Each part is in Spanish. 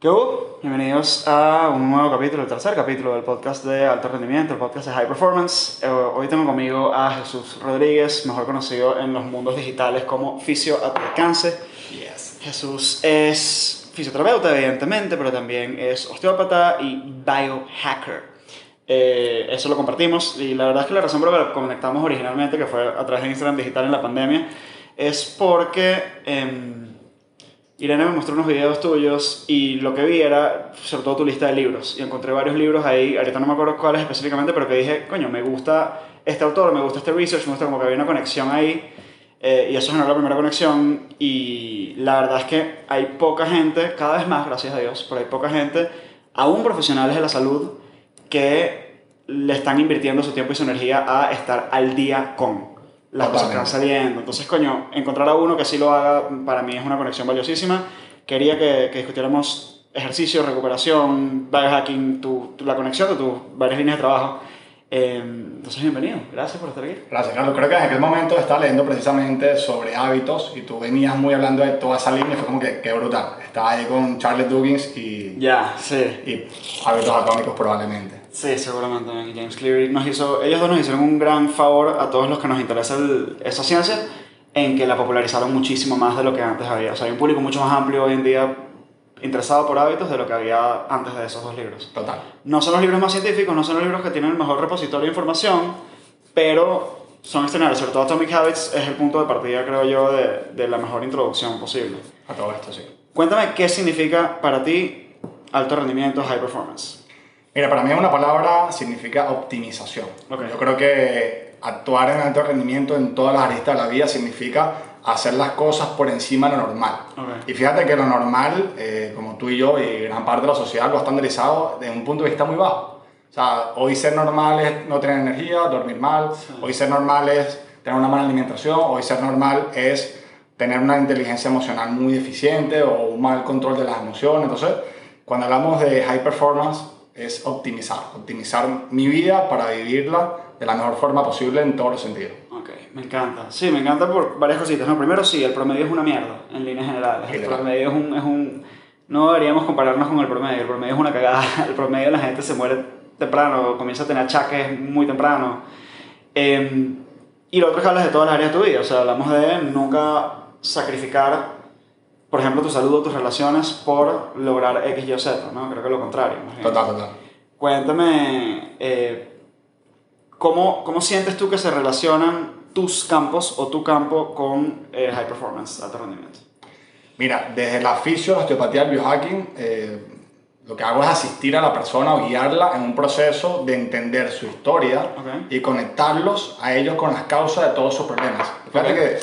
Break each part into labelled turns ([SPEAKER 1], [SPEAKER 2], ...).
[SPEAKER 1] ¿Qué hubo? Bienvenidos a un nuevo capítulo, el tercer capítulo del podcast de alto rendimiento, el podcast de High Performance. Eh, hoy tengo conmigo a Jesús Rodríguez, mejor conocido en los mundos digitales como Fisio a tu alcance.
[SPEAKER 2] Yes.
[SPEAKER 1] Jesús es fisioterapeuta, evidentemente, pero también es osteópata y biohacker. Eh, eso lo compartimos y la verdad es que la razón por la que conectamos originalmente, que fue a través de Instagram Digital en la pandemia, es porque... em, Irene me mostró unos videos tuyos y lo que vi era sobre todo tu lista de libros. Y encontré varios libros ahí, ahorita no me acuerdo cuáles específicamente, pero que dije, coño, me gusta este autor, me gusta este research, me gusta como que había una conexión ahí. eh, y eso generó la primera conexión. Y la verdad es que hay poca gente, cada vez más, gracias a Dios, pero hay poca gente, aún profesionales de la salud, que le están invirtiendo su tiempo y su energía a estar al día con las cosas que van saliendo. Entonces, coño, encontrar a uno que sí lo haga, para mí es una conexión valiosísima. Quería que, que discutiéramos ejercicio, recuperación, biohacking, tu, tu- la conexión de tus varias líneas de trabajo. Eh, entonces, bienvenido. Gracias por estar aquí.
[SPEAKER 2] Gracias, Carlos. Creo que en aquel momento estaba leyendo precisamente sobre hábitos y tú venías muy hablando de toda esa línea y fue como que, qué brutal. Estaba ahí con Charles Duggins y,
[SPEAKER 1] Ya, sí.
[SPEAKER 2] y hábitos atómicos probablemente.
[SPEAKER 1] Sí, seguramente. James Cleary nos hizo, ellos dos nos hicieron un gran favor a todos los que nos interesa el- esa ciencia en que la popularizaron muchísimo más de lo que antes había. O sea, hay un público mucho más amplio hoy en día interesado por hábitos de lo que había antes de esos dos libros.
[SPEAKER 2] Total.
[SPEAKER 1] No son los libros más científicos, no son los libros que tienen el mejor repositorio de información, pero son extraordinarios. Sobre todo Atomic Habits es el punto de partida, creo yo, de, de la mejor introducción posible.
[SPEAKER 2] A todo esto, sí.
[SPEAKER 1] Cuéntame qué significa para ti alto rendimiento, high performance.
[SPEAKER 2] Mira, para mí una palabra significa optimización.
[SPEAKER 1] Ok.
[SPEAKER 2] Yo creo que actuar en alto rendimiento en todas las aristas de la vida significa hacer las cosas por encima de lo normal.
[SPEAKER 1] Ok.
[SPEAKER 2] Y fíjate que lo normal, eh, como tú y yo y gran parte de la sociedad lo ha estandarizado desde un punto de vista muy bajo. O sea, hoy ser normal es no tener energía, dormir mal,
[SPEAKER 1] Sí.
[SPEAKER 2] hoy ser normal es tener una mala alimentación, hoy ser normal es tener una inteligencia emocional muy deficiente o un mal control de las emociones. Entonces, cuando hablamos de high performance, es optimizar, optimizar mi vida para vivirla de la mejor forma posible en todos los sentidos.
[SPEAKER 1] Ok, me encanta. Sí, me encanta por varias cositas. No, primero sí, el promedio es una mierda, en líneas generales. El promedio es un, es un... No deberíamos compararnos con el promedio. El promedio es una cagada. El promedio la gente se muere temprano, comienza a tener achaques muy temprano. Eh, y lo otro es que hablas de todas las áreas de tu vida. O sea, hablamos de nunca sacrificar, por ejemplo, tu salud o tus relaciones por lograr X, Y o Z, ¿no? Creo que lo contrario.
[SPEAKER 2] Total, total.
[SPEAKER 1] Cuéntame, eh, ¿cómo, ¿cómo sientes tú que se relacionan tus campos o tu campo con eh, high performance, alto rendimiento?
[SPEAKER 2] Mira, desde la fisio, la osteopatía, el biohacking, eh, lo que hago es asistir a la persona o guiarla en un proceso de entender su historia
[SPEAKER 1] Ok.
[SPEAKER 2] y conectarlos a ellos con las causas de todos sus problemas. Fíjate
[SPEAKER 1] Ok.
[SPEAKER 2] que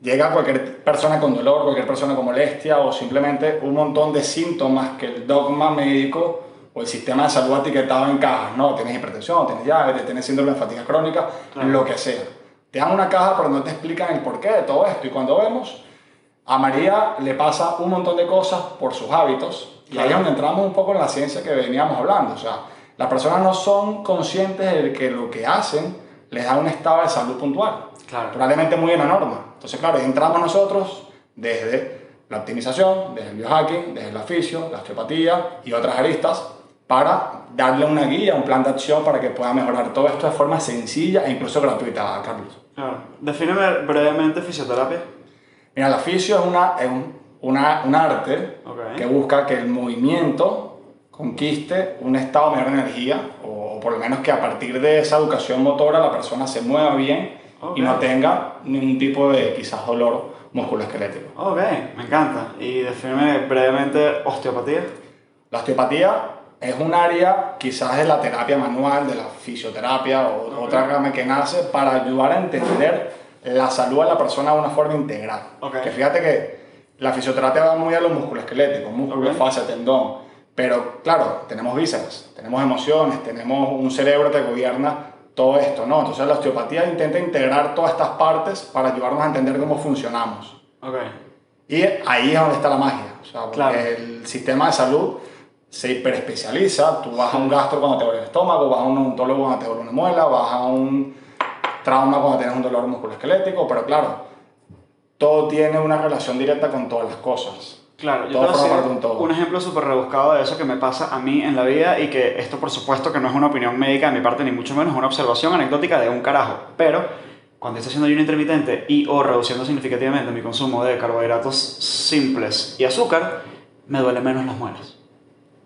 [SPEAKER 2] llega cualquier persona con dolor, cualquier persona con molestia o simplemente un montón de síntomas que el dogma médico o el sistema de salud ha etiquetado en cajas, ¿no? Tienes hipertensión, tienes diabetes, tienes síndrome de fatiga crónica,
[SPEAKER 1] Claro.
[SPEAKER 2] lo que sea. Te dan una caja pero no te explican el porqué de todo esto y cuando vemos a María le pasa un montón de cosas por sus hábitos y ahí es
[SPEAKER 1] Claro.
[SPEAKER 2] donde entramos un poco en la ciencia que veníamos hablando. O sea, las personas no son conscientes de que lo que hacen les da un estado de salud puntual,
[SPEAKER 1] Claro.
[SPEAKER 2] probablemente muy en la norma. Entonces, claro, entramos nosotros desde la optimización, desde el biohacking, desde la fisio, la osteopatía y otras aristas para darle una guía, un plan de acción para que pueda mejorar todo esto de forma sencilla e incluso gratuita, Carlos.
[SPEAKER 1] Claro. Defíneme brevemente fisioterapia.
[SPEAKER 2] Mira, la fisio es, una, es un, una- un arte
[SPEAKER 1] Ok.
[SPEAKER 2] que busca que el movimiento conquiste un estado de mayor energía, o, o por lo menos que a partir de esa educación motora la persona se mueva bien
[SPEAKER 1] Ok.
[SPEAKER 2] y no tenga ningún tipo de quizás dolor musculoesquelético.
[SPEAKER 1] Ok, me encanta. Y defíneme brevemente osteopatía.
[SPEAKER 2] La osteopatía es un área quizás de la terapia manual, de la fisioterapia o otra rama que nace para ayudar a entender la salud de la persona de una forma integral.
[SPEAKER 1] Ok.
[SPEAKER 2] Que fíjate que la fisioterapia va muy a los músculos esqueléticos, músculo,
[SPEAKER 1] Ok.
[SPEAKER 2] fascia, tendón. Pero claro, tenemos vísceras, tenemos emociones, tenemos un cerebro que gobierna todo esto, ¿no? Entonces la osteopatía intenta integrar todas estas partes para ayudarnos a entender cómo funcionamos.
[SPEAKER 1] Ok.
[SPEAKER 2] Y ahí es donde está la magia. O sea, porque
[SPEAKER 1] Claro.
[SPEAKER 2] el sistema de salud se hiperespecializa. Tú vas a un gastro cuando te duele el estómago, vas a un odontólogo cuando te duele una muela, vas a un trauma cuando tienes un dolor musculoesquelético, pero claro, todo tiene una relación directa con todas las cosas.
[SPEAKER 1] Claro, yo
[SPEAKER 2] Todo
[SPEAKER 1] te voy a
[SPEAKER 2] forma
[SPEAKER 1] decir
[SPEAKER 2] parte de un todo.
[SPEAKER 1] un ejemplo súper rebuscado de eso que me pasa a mí en la vida y que esto por supuesto que no es una opinión médica de mi parte ni mucho menos, una observación anecdótica de un carajo. Pero cuando estoy haciendo ayuno intermitente y o reduciendo significativamente mi consumo de carbohidratos simples y azúcar, me duele menos las muelas.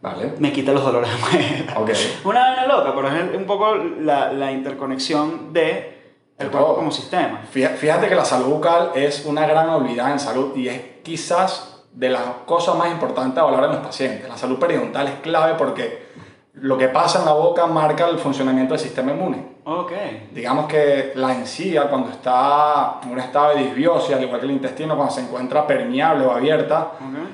[SPEAKER 2] Vale.
[SPEAKER 1] Me quita los dolores de muelas.
[SPEAKER 2] Ok.
[SPEAKER 1] Una vaina loca, pero es un poco la, la interconexión de el cuerpo como sistema.
[SPEAKER 2] Fíjate que la salud bucal es una gran habilidad en salud y es quizás de las cosas más importantes a valorar en los pacientes. La salud periodontal es clave porque lo que pasa en la boca marca el funcionamiento del sistema inmune.
[SPEAKER 1] Ok.
[SPEAKER 2] Digamos que la encía cuando está en un estado de disbiosis, al igual que el intestino, cuando se encuentra permeable o abierta,
[SPEAKER 1] Ok.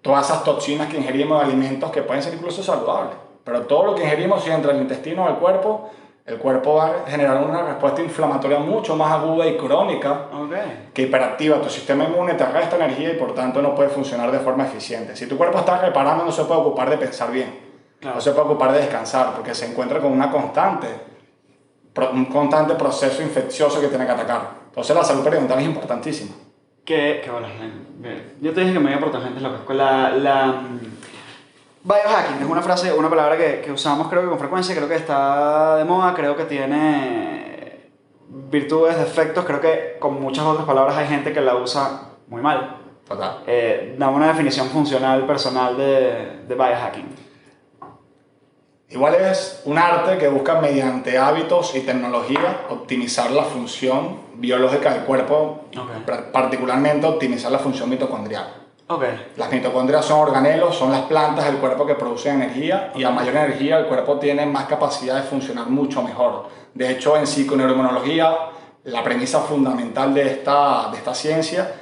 [SPEAKER 2] todas esas toxinas que ingerimos de alimentos que pueden ser incluso saludables. Pero todo lo que ingerimos, si entra el intestino o el cuerpo, el cuerpo va a generar una respuesta inflamatoria mucho más aguda y crónica
[SPEAKER 1] Ok.
[SPEAKER 2] que hiperactiva tu sistema inmune, te resta energía y por tanto no puede funcionar de forma eficiente. Si tu cuerpo está reparando, no se puede ocupar de pensar bien,
[SPEAKER 1] Claro.
[SPEAKER 2] no se puede ocupar de descansar, porque se encuentra con una constante, un constante proceso infeccioso que tiene que atacar. Entonces la salud periodontal es importantísima.
[SPEAKER 1] Que, que bueno, yo te dije que me iba por tangentes locas. Con la, la mm, biohacking, que es una frase, una palabra que, que usamos creo que con frecuencia, creo que está de moda, creo que tiene virtudes, defectos, creo que con muchas otras palabras hay gente que la usa muy mal.
[SPEAKER 2] Total.
[SPEAKER 1] Eh, dame una definición funcional personal de, de biohacking.
[SPEAKER 2] Igual es un arte que busca mediante hábitos y tecnología optimizar la función biológica del cuerpo, particularmente optimizar la función mitocondrial.
[SPEAKER 1] Ok,
[SPEAKER 2] Las mitocondrias son organelos, son las plantas del cuerpo que producen energía y a mayor energía el cuerpo tiene más capacidad de funcionar mucho mejor. De hecho, en psiconeuroinmunología, la premisa fundamental de esta, de esta ciencia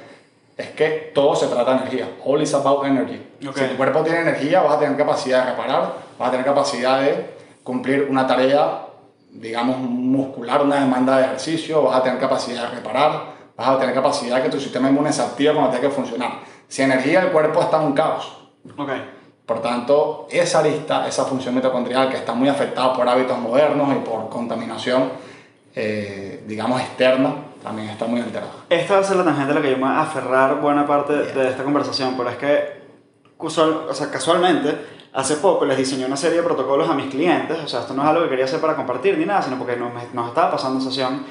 [SPEAKER 2] es que todo se trata de energía. All is about energy.
[SPEAKER 1] Ok.
[SPEAKER 2] Si tu cuerpo tiene energía, vas a tener capacidad de reparar, vas a tener capacidad de cumplir una tarea, digamos, muscular, una demanda de ejercicio, vas a tener capacidad de reparar, vas a tener capacidad de que tu sistema inmune se active cuando tenga que funcionar. Sin energía, el cuerpo está en un caos.
[SPEAKER 1] ok.
[SPEAKER 2] Por tanto, esa lista, esa función mitocondrial que está muy afectada por hábitos modernos y por contaminación, eh, digamos, externa, también está muy alterada.
[SPEAKER 1] Esta va a ser la tangente a la que yo me voy a aferrar buena parte de esta conversación, pero es que casual- o sea, casualmente hace poco les diseñé una serie de protocolos a mis clientes, o sea, esto no es algo que quería hacer para compartir ni nada, sino porque nos, nos estaba pasando sesión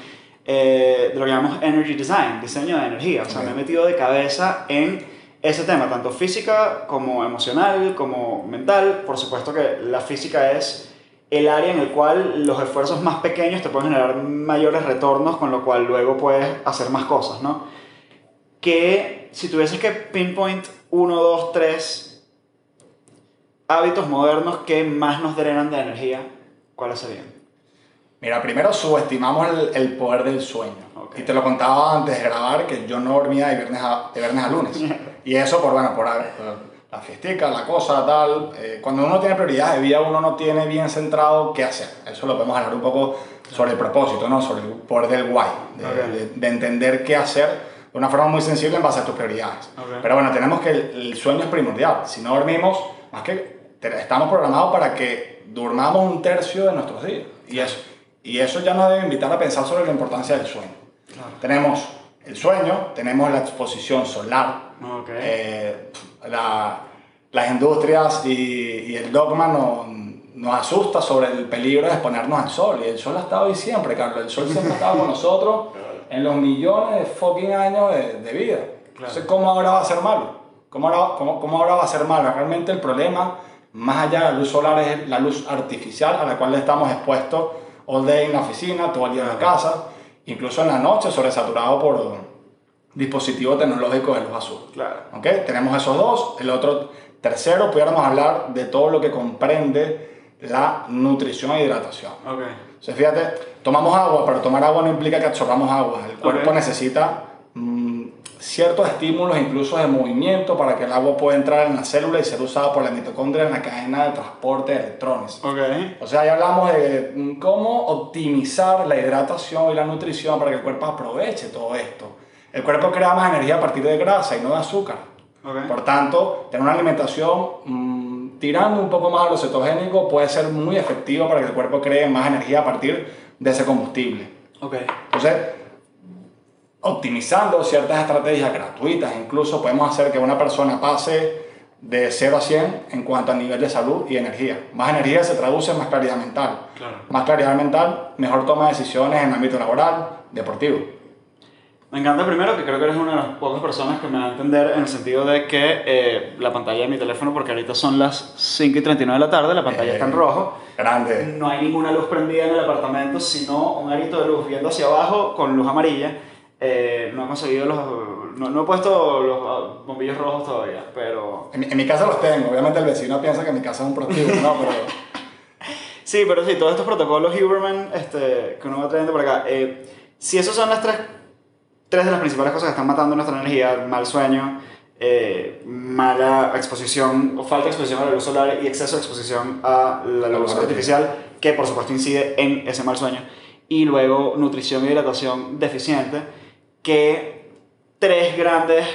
[SPEAKER 1] eh, de lo que llamamos Energy Design, diseño de energía, o sea,
[SPEAKER 2] Ok.
[SPEAKER 1] me he metido de cabeza en ese tema, tanto física como emocional, como mental, por supuesto que la física es el área en el cual los esfuerzos más pequeños te pueden generar mayores retornos, con lo cual luego puedes hacer más cosas, ¿no? Que si tuvieses que pinpoint uno, dos, tres hábitos modernos que más nos drenan de energía, ¿cuáles serían?
[SPEAKER 2] Mira, primero subestimamos el, el poder del sueño.
[SPEAKER 1] Ok.
[SPEAKER 2] Y te lo contaba antes de grabar que yo no dormía de viernes a, de viernes a lunes. y eso por, bueno, por, la fiestica, la cosa, tal. Eh, cuando uno tiene prioridades de vida, uno no tiene bien centrado qué hacer. Eso lo podemos hablar un poco sobre el propósito, ¿no? Sobre el poder del why. De,
[SPEAKER 1] Ok.
[SPEAKER 2] de- de entender qué hacer de una forma muy sensible en base a tus prioridades.
[SPEAKER 1] Ok.
[SPEAKER 2] Pero bueno, tenemos que el, el sueño es primordial. Si no dormimos, más que estamos programados para que durmamos un tercio de nuestros días. Y eso, y eso ya nos debe invitar a pensar sobre la importancia del sueño.
[SPEAKER 1] Claro.
[SPEAKER 2] Tenemos el sueño, tenemos la exposición solar,
[SPEAKER 1] Ok.
[SPEAKER 2] eh, la- las industrias y, y el dogma no- nos asusta sobre el peligro de exponernos al sol. Y el sol ha estado ahí siempre, Carlos. El sol siempre ha estado con nosotros en los millones de fucking años de, de vida. Entonces, ¿cómo ahora va a ser malo? ¿Cómo ahora, cómo, cómo ahora va a ser malo? Realmente el problema, más allá de la luz solar, es la luz artificial a la cual estamos expuestos all day en la oficina, todo el día en la casa, incluso en la noche, sobresaturado por dispositivos tecnológicos de luz azul.
[SPEAKER 1] Claro.
[SPEAKER 2] ¿Ok? Tenemos esos dos. El otro, tercero, pudiéramos hablar de todo lo que comprende la nutrición e hidratación.
[SPEAKER 1] Ok.
[SPEAKER 2] Entonces, fíjate, tomamos agua, pero tomar agua no implica que absorbamos agua. El cuerpo necesita mm, ciertos estímulos, incluso de movimiento, para que el agua pueda entrar en la célula y ser usada por la mitocondria en la cadena de transporte de electrones.
[SPEAKER 1] Ok.
[SPEAKER 2] O sea, ya hablamos de cómo optimizar la hidratación y la nutrición para que el cuerpo aproveche todo esto. El cuerpo crea más energía a partir de grasa y no de azúcar.
[SPEAKER 1] Ok.
[SPEAKER 2] Por tanto, tener una alimentación mm, tirando un poco más a lo cetogénico puede ser muy efectivo para que el cuerpo cree más energía a partir de ese combustible.
[SPEAKER 1] Ok.
[SPEAKER 2] Entonces, optimizando ciertas estrategias gratuitas, incluso podemos hacer que una persona pase de 0 a 100 en cuanto a nivel de salud y energía. Más energía se traduce en más claridad mental.
[SPEAKER 1] Claro.
[SPEAKER 2] Más claridad mental, mejor toma de decisiones en el ámbito laboral, deportivo.
[SPEAKER 1] Me encanta primero que creo que eres una de las pocas personas que me va a entender en el sentido de que eh, la pantalla de mi teléfono, porque ahorita son las 5 y 39 de la tarde, la pantalla
[SPEAKER 2] Eh,
[SPEAKER 1] está en rojo,
[SPEAKER 2] Grande.
[SPEAKER 1] no hay ninguna luz prendida en el apartamento, sino un arito de luz viendo hacia abajo con luz amarilla. Eh, no he conseguido los... No, no he puesto los ah, bombillos rojos todavía, pero...
[SPEAKER 2] En, mi- en mi casa los tengo. Obviamente el vecino piensa que mi casa es un prostíbulo, ¿no? Pero
[SPEAKER 1] Sí, pero sí, todos estos protocolos Huberman este, que uno va trayendo por acá. eh, si esos son las tres, tres de las principales cosas que están matando nuestra energía, mal sueño, eh, mala exposición o falta de exposición a la luz solar y exceso de exposición a la luz
[SPEAKER 2] luz
[SPEAKER 1] artificial, que por supuesto incide en ese mal sueño, y luego nutrición y hidratación deficiente, que tres grandes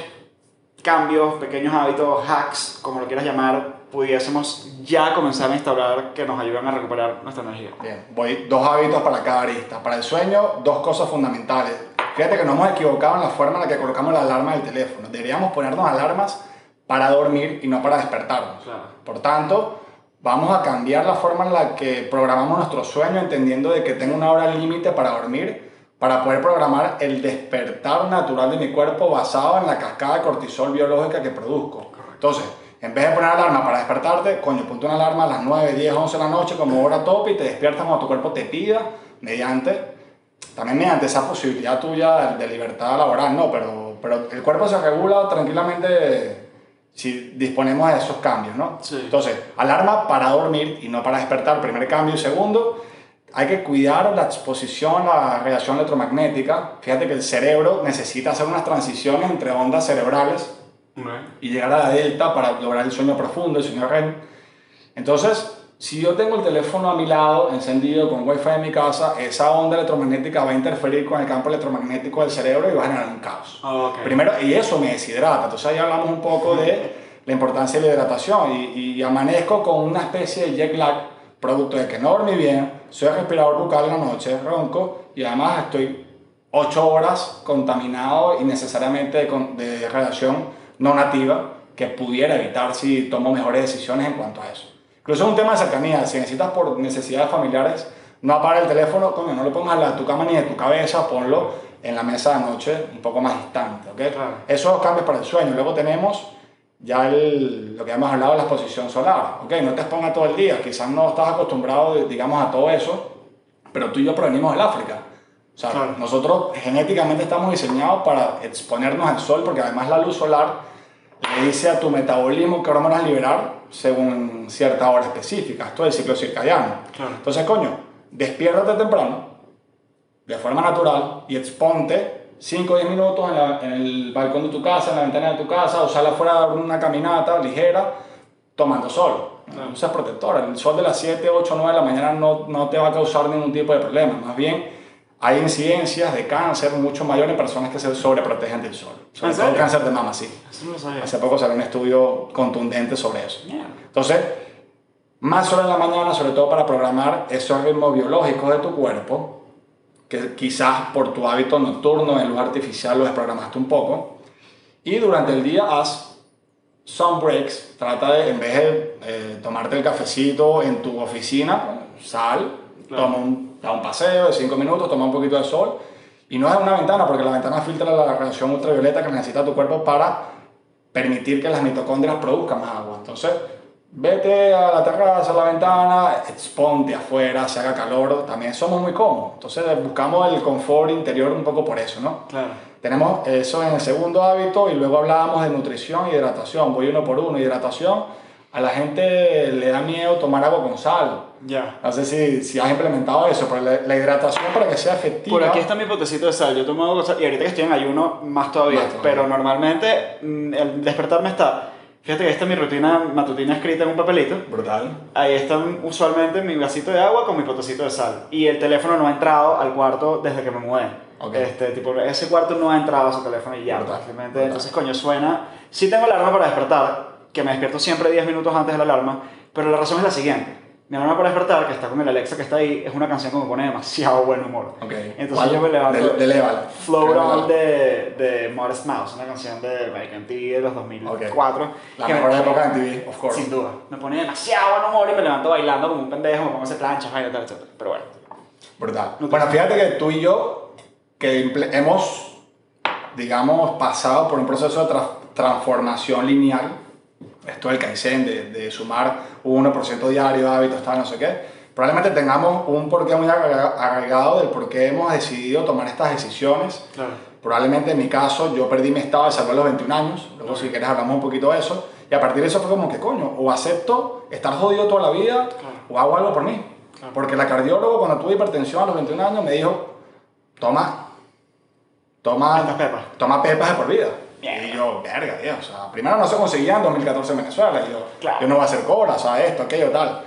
[SPEAKER 1] cambios, pequeños hábitos, hacks, como lo quieras llamar, pudiésemos ya comenzar a instaurar que nos ayuden a recuperar nuestra energía.
[SPEAKER 2] Bien, voy dos hábitos para cada arista. Para el sueño, dos cosas fundamentales. Fíjate que nos hemos equivocado en la forma en la que colocamos la alarma del teléfono. Deberíamos ponernos alarmas para dormir y no para despertarnos.
[SPEAKER 1] Claro.
[SPEAKER 2] Por tanto, vamos a cambiar la forma en la que programamos nuestro sueño, entendiendo de que tengo una hora límite para dormir, para poder programar el despertar natural de mi cuerpo basado en la cascada de cortisol biológica que produzco. Entonces, en vez de poner alarma para despertarte, coño, ponte una alarma a las 9, 10, 11 de la noche como hora top y te despiertas cuando tu cuerpo te pida, mediante, también mediante esa posibilidad tuya de, de libertad laboral, no, pero, pero el cuerpo se regula tranquilamente si disponemos de esos cambios, ¿no?
[SPEAKER 1] Sí.
[SPEAKER 2] Entonces, alarma para dormir y no para despertar, primer cambio. Segundo, hay que cuidar la exposición a la radiación electromagnética. Fíjate que el cerebro necesita hacer unas transiciones entre ondas cerebrales y llegar a la delta para lograr el sueño profundo, el sueño REM. Entonces, si yo tengo el teléfono a mi lado, encendido con wifi en mi casa, esa onda electromagnética va a interferir con el campo electromagnético del cerebro y va a generar un caos.
[SPEAKER 1] Ok.
[SPEAKER 2] Primero, y eso me deshidrata. Entonces ahí hablamos un poco de la importancia de la hidratación y, y amanezco con una especie de jet lag, producto de que no dormí bien, soy respirador bucal en la noche, ronco y además estoy 8 horas contaminado innecesariamente de, con- de radiación no nativa que pudiera evitar si tomo mejores decisiones en cuanto a eso. Incluso es un tema de cercanía, si necesitas por necesidades familiares, no apaga el teléfono, coño, no lo pongas al lado de tu cama ni de tu cabeza, ponlo en la mesa de noche un poco más distante, ¿ok?
[SPEAKER 1] Claro.
[SPEAKER 2] Esos cambios para el sueño. Luego tenemos ya el- lo que hemos hablado de la exposición solar, ¿ok? No te expongas todo el día, quizás no estás acostumbrado, digamos, a todo eso, pero tú y yo provenimos del África. O sea,
[SPEAKER 1] Claro.
[SPEAKER 2] nosotros genéticamente estamos diseñados para exponernos al sol, porque además la luz solar le dice a tu metabolismo qué hormonas liberar según cierta hora específica. Esto es el ciclo circadiano.
[SPEAKER 1] Claro.
[SPEAKER 2] Entonces, coño, despiértate temprano, de forma natural, y exponte 5 o 10 minutos en, la- en el balcón de tu casa, en la ventana de tu casa, o sal afuera a dar una caminata ligera, tomando sol. No seas protector. El sol de las 7, 8, 9 de la mañana no, no te va a causar ningún tipo de problema. Más bien, hay incidencias de cáncer mucho mayor en personas que se sobreprotegen del sol. Sobre
[SPEAKER 1] ¿En
[SPEAKER 2] todo cáncer de mama, sí.
[SPEAKER 1] No.
[SPEAKER 2] Hace poco salió un estudio contundente sobre eso.
[SPEAKER 1] Mierda.
[SPEAKER 2] Entonces, más sol en la mañana, sobre todo para programar esos ritmos biológicos de tu cuerpo, que quizás por tu hábito nocturno en luz artificial lo desprogramaste un poco. Y durante el día haz sun breaks, trata de, en vez de eh, tomarte el cafecito en tu oficina, sal,
[SPEAKER 1] Claro.
[SPEAKER 2] toma un, da un paseo de 5 minutos, toma un poquito de sol. Y no es una ventana, porque la ventana filtra la radiación ultravioleta que necesita tu cuerpo para permitir que las mitocondrias produzcan más agua. Entonces, vete a la terraza, a la ventana, exponte afuera, se haga calor, también somos muy cómodos. Entonces, buscamos el confort interior un poco por eso, ¿no?
[SPEAKER 1] Claro.
[SPEAKER 2] Tenemos eso en el segundo hábito y luego hablábamos de nutrición y hidratación. Voy uno por uno. Hidratación, a la gente le da miedo tomar agua con sal.
[SPEAKER 1] Ya.
[SPEAKER 2] No sé si, si has implementado eso, pero la, la hidratación para que sea efectiva.
[SPEAKER 1] Por aquí está mi potecito de sal. Yo tomo agua con sal y ahorita que estoy en ayuno, más todavía.
[SPEAKER 2] Más todavía.
[SPEAKER 1] Pero normalmente mm, el despertarme está. Fíjate que esta es mi rutina matutina escrita en un papelito.
[SPEAKER 2] Brutal.
[SPEAKER 1] Ahí está usualmente mi vasito de agua con mi potecito de sal. Y el teléfono no ha entrado al cuarto desde que me mudé.
[SPEAKER 2] Ok.
[SPEAKER 1] Este, tipo, ese cuarto no ha entrado a su teléfono y ya.
[SPEAKER 2] Brutal,
[SPEAKER 1] Simplemente,
[SPEAKER 2] brutal.
[SPEAKER 1] entonces, coño, suena. Sí tengo alarma para despertar, que me despierto siempre 10 minutos antes de la alarma, pero la razón es la siguiente. Mi alarma para despertar, que está con el Alexa que está ahí, es una canción que me pone demasiado buen humor. Entonces
[SPEAKER 2] ¿Cuál?
[SPEAKER 1] yo me levanto.
[SPEAKER 2] De, de.
[SPEAKER 1] Float On de, de Modest Mouse, una canción de like, MTV de los 2004.
[SPEAKER 2] La
[SPEAKER 1] que me
[SPEAKER 2] mejor
[SPEAKER 1] pone-
[SPEAKER 2] época de MTV, of course.
[SPEAKER 1] Sin duda. Me pone demasiado buen humor y me levanto bailando como un pendejo, me pongo a hacer planchas, vaina, tal, etc. Pero bueno.
[SPEAKER 2] Brutal.
[SPEAKER 1] No
[SPEAKER 2] Bueno, fíjate que tú y yo, que hemos, digamos, pasado por un proceso de tra- transformación lineal, esto del Kaizen, de, de sumar un 1% diario, hábitos, tal, no sé qué, probablemente tengamos un porqué muy agrega- agregado del por qué hemos decidido tomar estas decisiones.
[SPEAKER 1] Claro.
[SPEAKER 2] Probablemente en mi caso yo perdí mi estado de salud a los 21 años, luego si quieres hablamos un poquito de eso, y a partir de eso fue como que coño, o acepto estar jodido toda la vida
[SPEAKER 1] Claro.
[SPEAKER 2] o hago algo por mí.
[SPEAKER 1] Claro.
[SPEAKER 2] Porque la cardiólogo cuando tuve hipertensión a los 21 años me dijo, toma, toma,
[SPEAKER 1] pepas.
[SPEAKER 2] toma pepas de por vida. Y yo, verga, tío, o sea, primero no se conseguía en 2014 en Venezuela, y yo,
[SPEAKER 1] Claro.
[SPEAKER 2] yo no voy a hacer cola, o sea, esto, aquello, tal.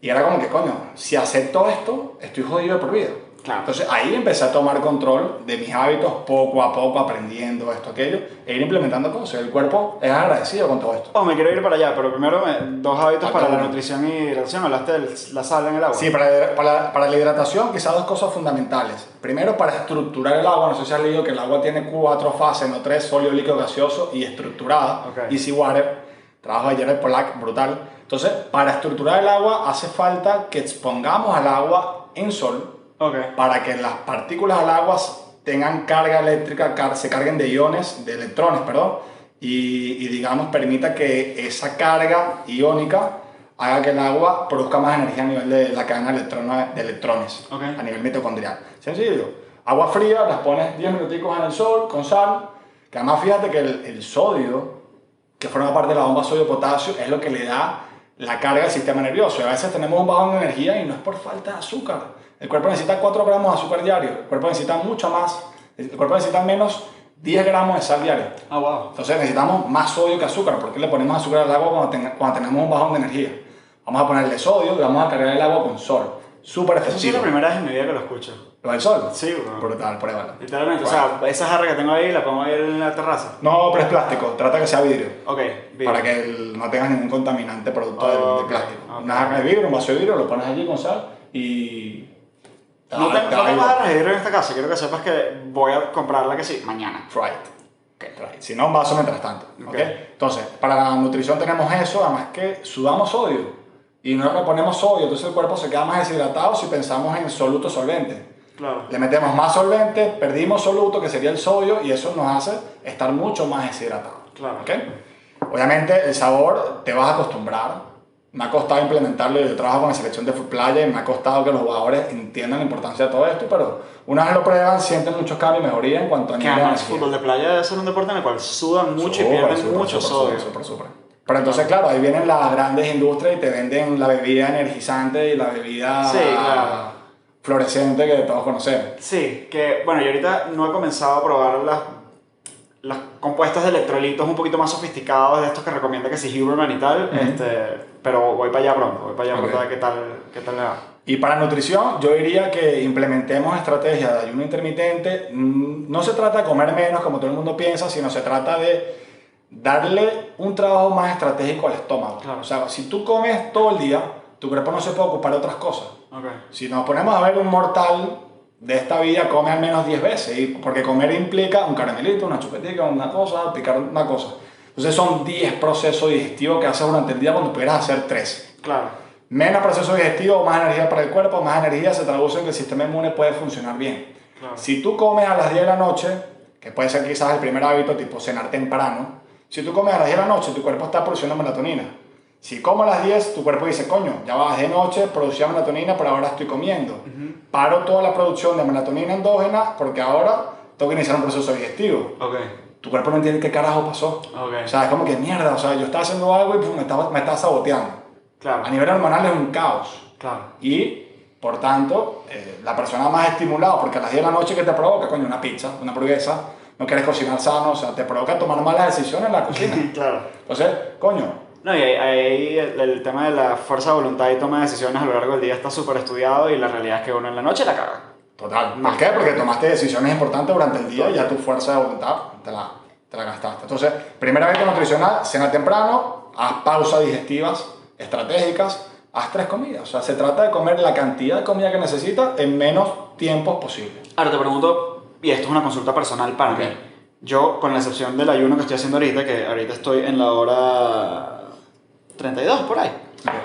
[SPEAKER 2] Y era como que, coño, si acepto esto, estoy jodido de por vida.
[SPEAKER 1] Claro.
[SPEAKER 2] Entonces ahí empecé a tomar control de mis hábitos poco a poco, aprendiendo esto, aquello, e ir implementando cosas. El cuerpo es agradecido con todo esto.
[SPEAKER 1] Oh, me quiero ir para allá, pero primero me- dos hábitos
[SPEAKER 2] Ah,
[SPEAKER 1] para la nutrición y hidratación. Hablaste de la sal en el agua.
[SPEAKER 2] Sí, para, para, para la hidratación quizás dos cosas fundamentales. Primero, para estructurar el agua, no sé si has leído que el agua tiene cuatro fases, no tres, sólido, líquido, gaseoso y estructurada.
[SPEAKER 1] Ok.
[SPEAKER 2] Easy Water, trabajo de Jared Pollack, brutal. Entonces, para estructurar el agua hace falta que expongamos al agua en sol
[SPEAKER 1] Ok.
[SPEAKER 2] para que las partículas del agua tengan carga eléctrica, car- se carguen de iones, de electrones, perdón, y, y, digamos permita que esa carga iónica haga que el agua produzca más energía a nivel de la cadena de electrones, de electrones
[SPEAKER 1] Ok.
[SPEAKER 2] a nivel mitocondrial. Sencillo. Agua fría, las pones 10 minuticos en el sol con sal, que además fíjate que el, el sodio, que forma parte de la bomba sodio-potasio, es lo que le da la carga al sistema nervioso. Y a veces tenemos un bajón de energía y no es por falta de azúcar. El cuerpo necesita 4 gramos de azúcar diario. El cuerpo necesita mucho más. El cuerpo necesita menos 10 gramos de sal diario.
[SPEAKER 1] Ah, wow.
[SPEAKER 2] Entonces necesitamos más sodio que azúcar. ¿Por qué le ponemos azúcar al agua cuando, ten- cuando tenemos un bajón de energía? Vamos a ponerle sodio y vamos a cargar el agua con sol. Súper
[SPEAKER 1] Eso sí es
[SPEAKER 2] efectivo.
[SPEAKER 1] la primera vez en mi vida que lo escucho.
[SPEAKER 2] ¿Lo del sol?
[SPEAKER 1] Sí, bro.
[SPEAKER 2] Brutal, pruébalo.
[SPEAKER 1] Literalmente, o
[SPEAKER 2] Bueno.
[SPEAKER 1] sea, esa jarra que tengo ahí la pongo ahí en la terraza.
[SPEAKER 2] No, pero es plástico. Trata que sea vidrio.
[SPEAKER 1] Ok, bien.
[SPEAKER 2] Para que el- no tengas ningún contaminante producto del- de plástico.
[SPEAKER 1] ok.
[SPEAKER 2] Una jarra de vidrio, un vaso de vidrio, lo pones allí con sal y...
[SPEAKER 1] No,
[SPEAKER 2] Ah, te
[SPEAKER 1] no
[SPEAKER 2] va a
[SPEAKER 1] tengo
[SPEAKER 2] ir-
[SPEAKER 1] jarras de vidrio en esta casa, quiero que sepas que voy a comprarla que sí, mañana.
[SPEAKER 2] Right. Right. Si no, un vaso mientras tanto. Entonces, para la nutrición tenemos eso, además que sudamos sodio y no reponemos sodio, entonces el cuerpo se queda más deshidratado si pensamos en soluto solvente.
[SPEAKER 1] Claro.
[SPEAKER 2] Le metemos más solvente, perdimos soluto, que sería el sodio, y eso nos hace estar mucho más deshidratados.
[SPEAKER 1] Claro.
[SPEAKER 2] Obviamente, el sabor te vas a acostumbrar. Me ha costado implementarlo, yo trabajo con la selección de Playa y me ha costado que los jugadores entiendan la importancia de todo esto, pero una vez lo prueban, sienten muchos cambios y mejoría en cuanto a nivel de
[SPEAKER 1] además
[SPEAKER 2] energía.
[SPEAKER 1] fútbol de playa ser un deporte en el cual sudan mucho y
[SPEAKER 2] Súper,
[SPEAKER 1] pierden
[SPEAKER 2] súper,
[SPEAKER 1] mucho sodio.
[SPEAKER 2] súper, súper. Pero entonces, claro, ahí vienen las grandes industrias y te venden la bebida energizante y la bebida
[SPEAKER 1] Sí, claro.
[SPEAKER 2] fluorescente que todos conocemos.
[SPEAKER 1] Sí, que bueno, yo ahorita no he comenzado a probar las, las compuestas de electrolitos un poquito más sofisticados de estos que recomienda que si Huberman y tal, este, pero voy para allá pronto, voy para allá
[SPEAKER 2] Ok.
[SPEAKER 1] pronto a ver qué tal, qué tal le va.
[SPEAKER 2] Y para nutrición, yo diría que implementemos estrategias de ayuno intermitente. Mm, No se trata de comer menos, como todo el mundo piensa, sino se trata de darle un trabajo más estratégico al estómago.
[SPEAKER 1] Claro.
[SPEAKER 2] O sea, si tú comes todo el día, tu cuerpo no se puede ocupar de otras cosas.
[SPEAKER 1] Ok.
[SPEAKER 2] Si nos ponemos a ver un mortal de esta vida, come al menos 10 veces, y- porque comer implica un caramelito, una chupetica, una cosa, picar una cosa. Entonces son 10 procesos digestivos que haces durante el día cuando pudieras hacer 3.
[SPEAKER 1] Claro.
[SPEAKER 2] Menos proceso digestivo, más energía para el cuerpo, más energía se traduce en que el sistema inmune puede funcionar bien.
[SPEAKER 1] Claro.
[SPEAKER 2] Si tú comes a las 10 de la noche, que puede ser quizás el primer hábito, tipo cenar temprano, si tú comes a las 10 de la noche, tu cuerpo está produciendo melatonina. Si como a las 10, tu cuerpo dice, coño, ya vas de noche, producía melatonina, pero ahora estoy comiendo. Paro toda la producción de melatonina endógena porque ahora tengo que iniciar un proceso digestivo.
[SPEAKER 1] Ok.
[SPEAKER 2] Tu cuerpo no entiende qué carajo pasó.
[SPEAKER 1] Ok.
[SPEAKER 2] O sea, es como que mierda, o sea, yo estaba haciendo algo y pum, me estaba, me estaba saboteando. A
[SPEAKER 1] Claro.
[SPEAKER 2] nivel hormonal es un caos.
[SPEAKER 1] Claro.
[SPEAKER 2] Y, por tanto, eh, la persona más estimulada, porque a las 10 de la noche que te provoca, coño, una pizza, una hamburguesa, no quieres cocinar sano, o sea, te provoca tomar malas decisiones en la cocina.
[SPEAKER 1] claro.
[SPEAKER 2] Entonces, coño,
[SPEAKER 1] No, y ahí, ahí el, el tema de la fuerza de voluntad y toma de decisiones a lo largo del día está súper estudiado y la realidad es que uno en la noche la caga.
[SPEAKER 2] total. ¿Por qué? Porque tomaste decisiones importantes durante el día y ya tu fuerza de voluntad te la, te la gastaste. Entonces, primera vez nutricional, cena temprano, haz pausas digestivas estratégicas, haz tres comidas. O sea, se trata de comer la cantidad de comida que necesitas en menos tiempos posible.
[SPEAKER 1] Ahora te pregunto, y esto es una consulta personal para mí. Yo, con la excepción del ayuno que estoy haciendo ahorita, que ahorita estoy en la hora 32 por ahí.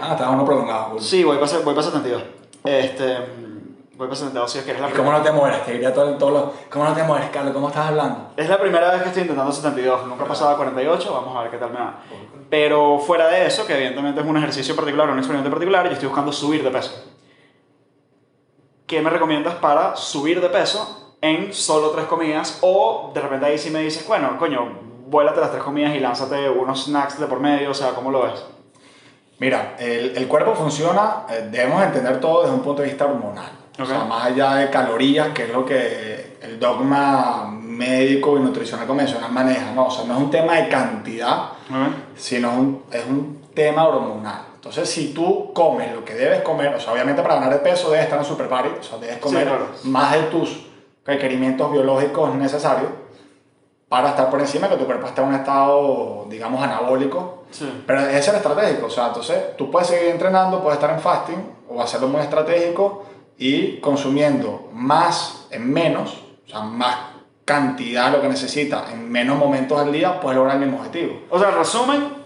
[SPEAKER 2] Ah, estás uno prolongado. cool.
[SPEAKER 1] Sí, voy para, voy para 72. Este, voy para 72 si es que es la
[SPEAKER 2] ¿Y cómo
[SPEAKER 1] primera.
[SPEAKER 2] no te mueres? Te diría todo, todo lo- ¿Cómo no te mueres, Carlos? ¿Cómo estás hablando?
[SPEAKER 1] Es la primera vez que estoy intentando 72, nunca he pasado a 48, vamos a ver qué tal me va. Pero fuera de eso, que evidentemente es un ejercicio particular, un experimento particular, yo estoy buscando subir de peso. ¿Qué me recomiendas para subir de peso en solo tres comidas? O de repente ahí sí me dices, bueno, coño, vuélate las tres comidas y lánzate unos snacks de por medio, o sea, ¿cómo lo ves?
[SPEAKER 2] Mira, el, el cuerpo funciona, eh, debemos entender todo desde un punto de vista hormonal. O sea, más allá de calorías, que es lo que el dogma médico y nutricional convencional maneja, ¿no? O sea, no es un tema de cantidad, sino es un, es un tema hormonal. Entonces, si tú comes lo que debes comer, o sea, obviamente para ganar de peso debes estar en super party, o sea, debes comer
[SPEAKER 1] claro.
[SPEAKER 2] más de tus requerimientos biológicos necesarios para estar por encima, que tu cuerpo esté en un estado, digamos, anabólico.
[SPEAKER 1] Sí.
[SPEAKER 2] Pero es ser estratégico, o sea, entonces tú puedes seguir entrenando, puedes estar en fasting o hacerlo muy estratégico y consumiendo más en menos, o sea, más cantidad de lo que necesitas en menos momentos al día, puedes lograr el mismo objetivo.
[SPEAKER 1] O sea, en resumen,
[SPEAKER 2] En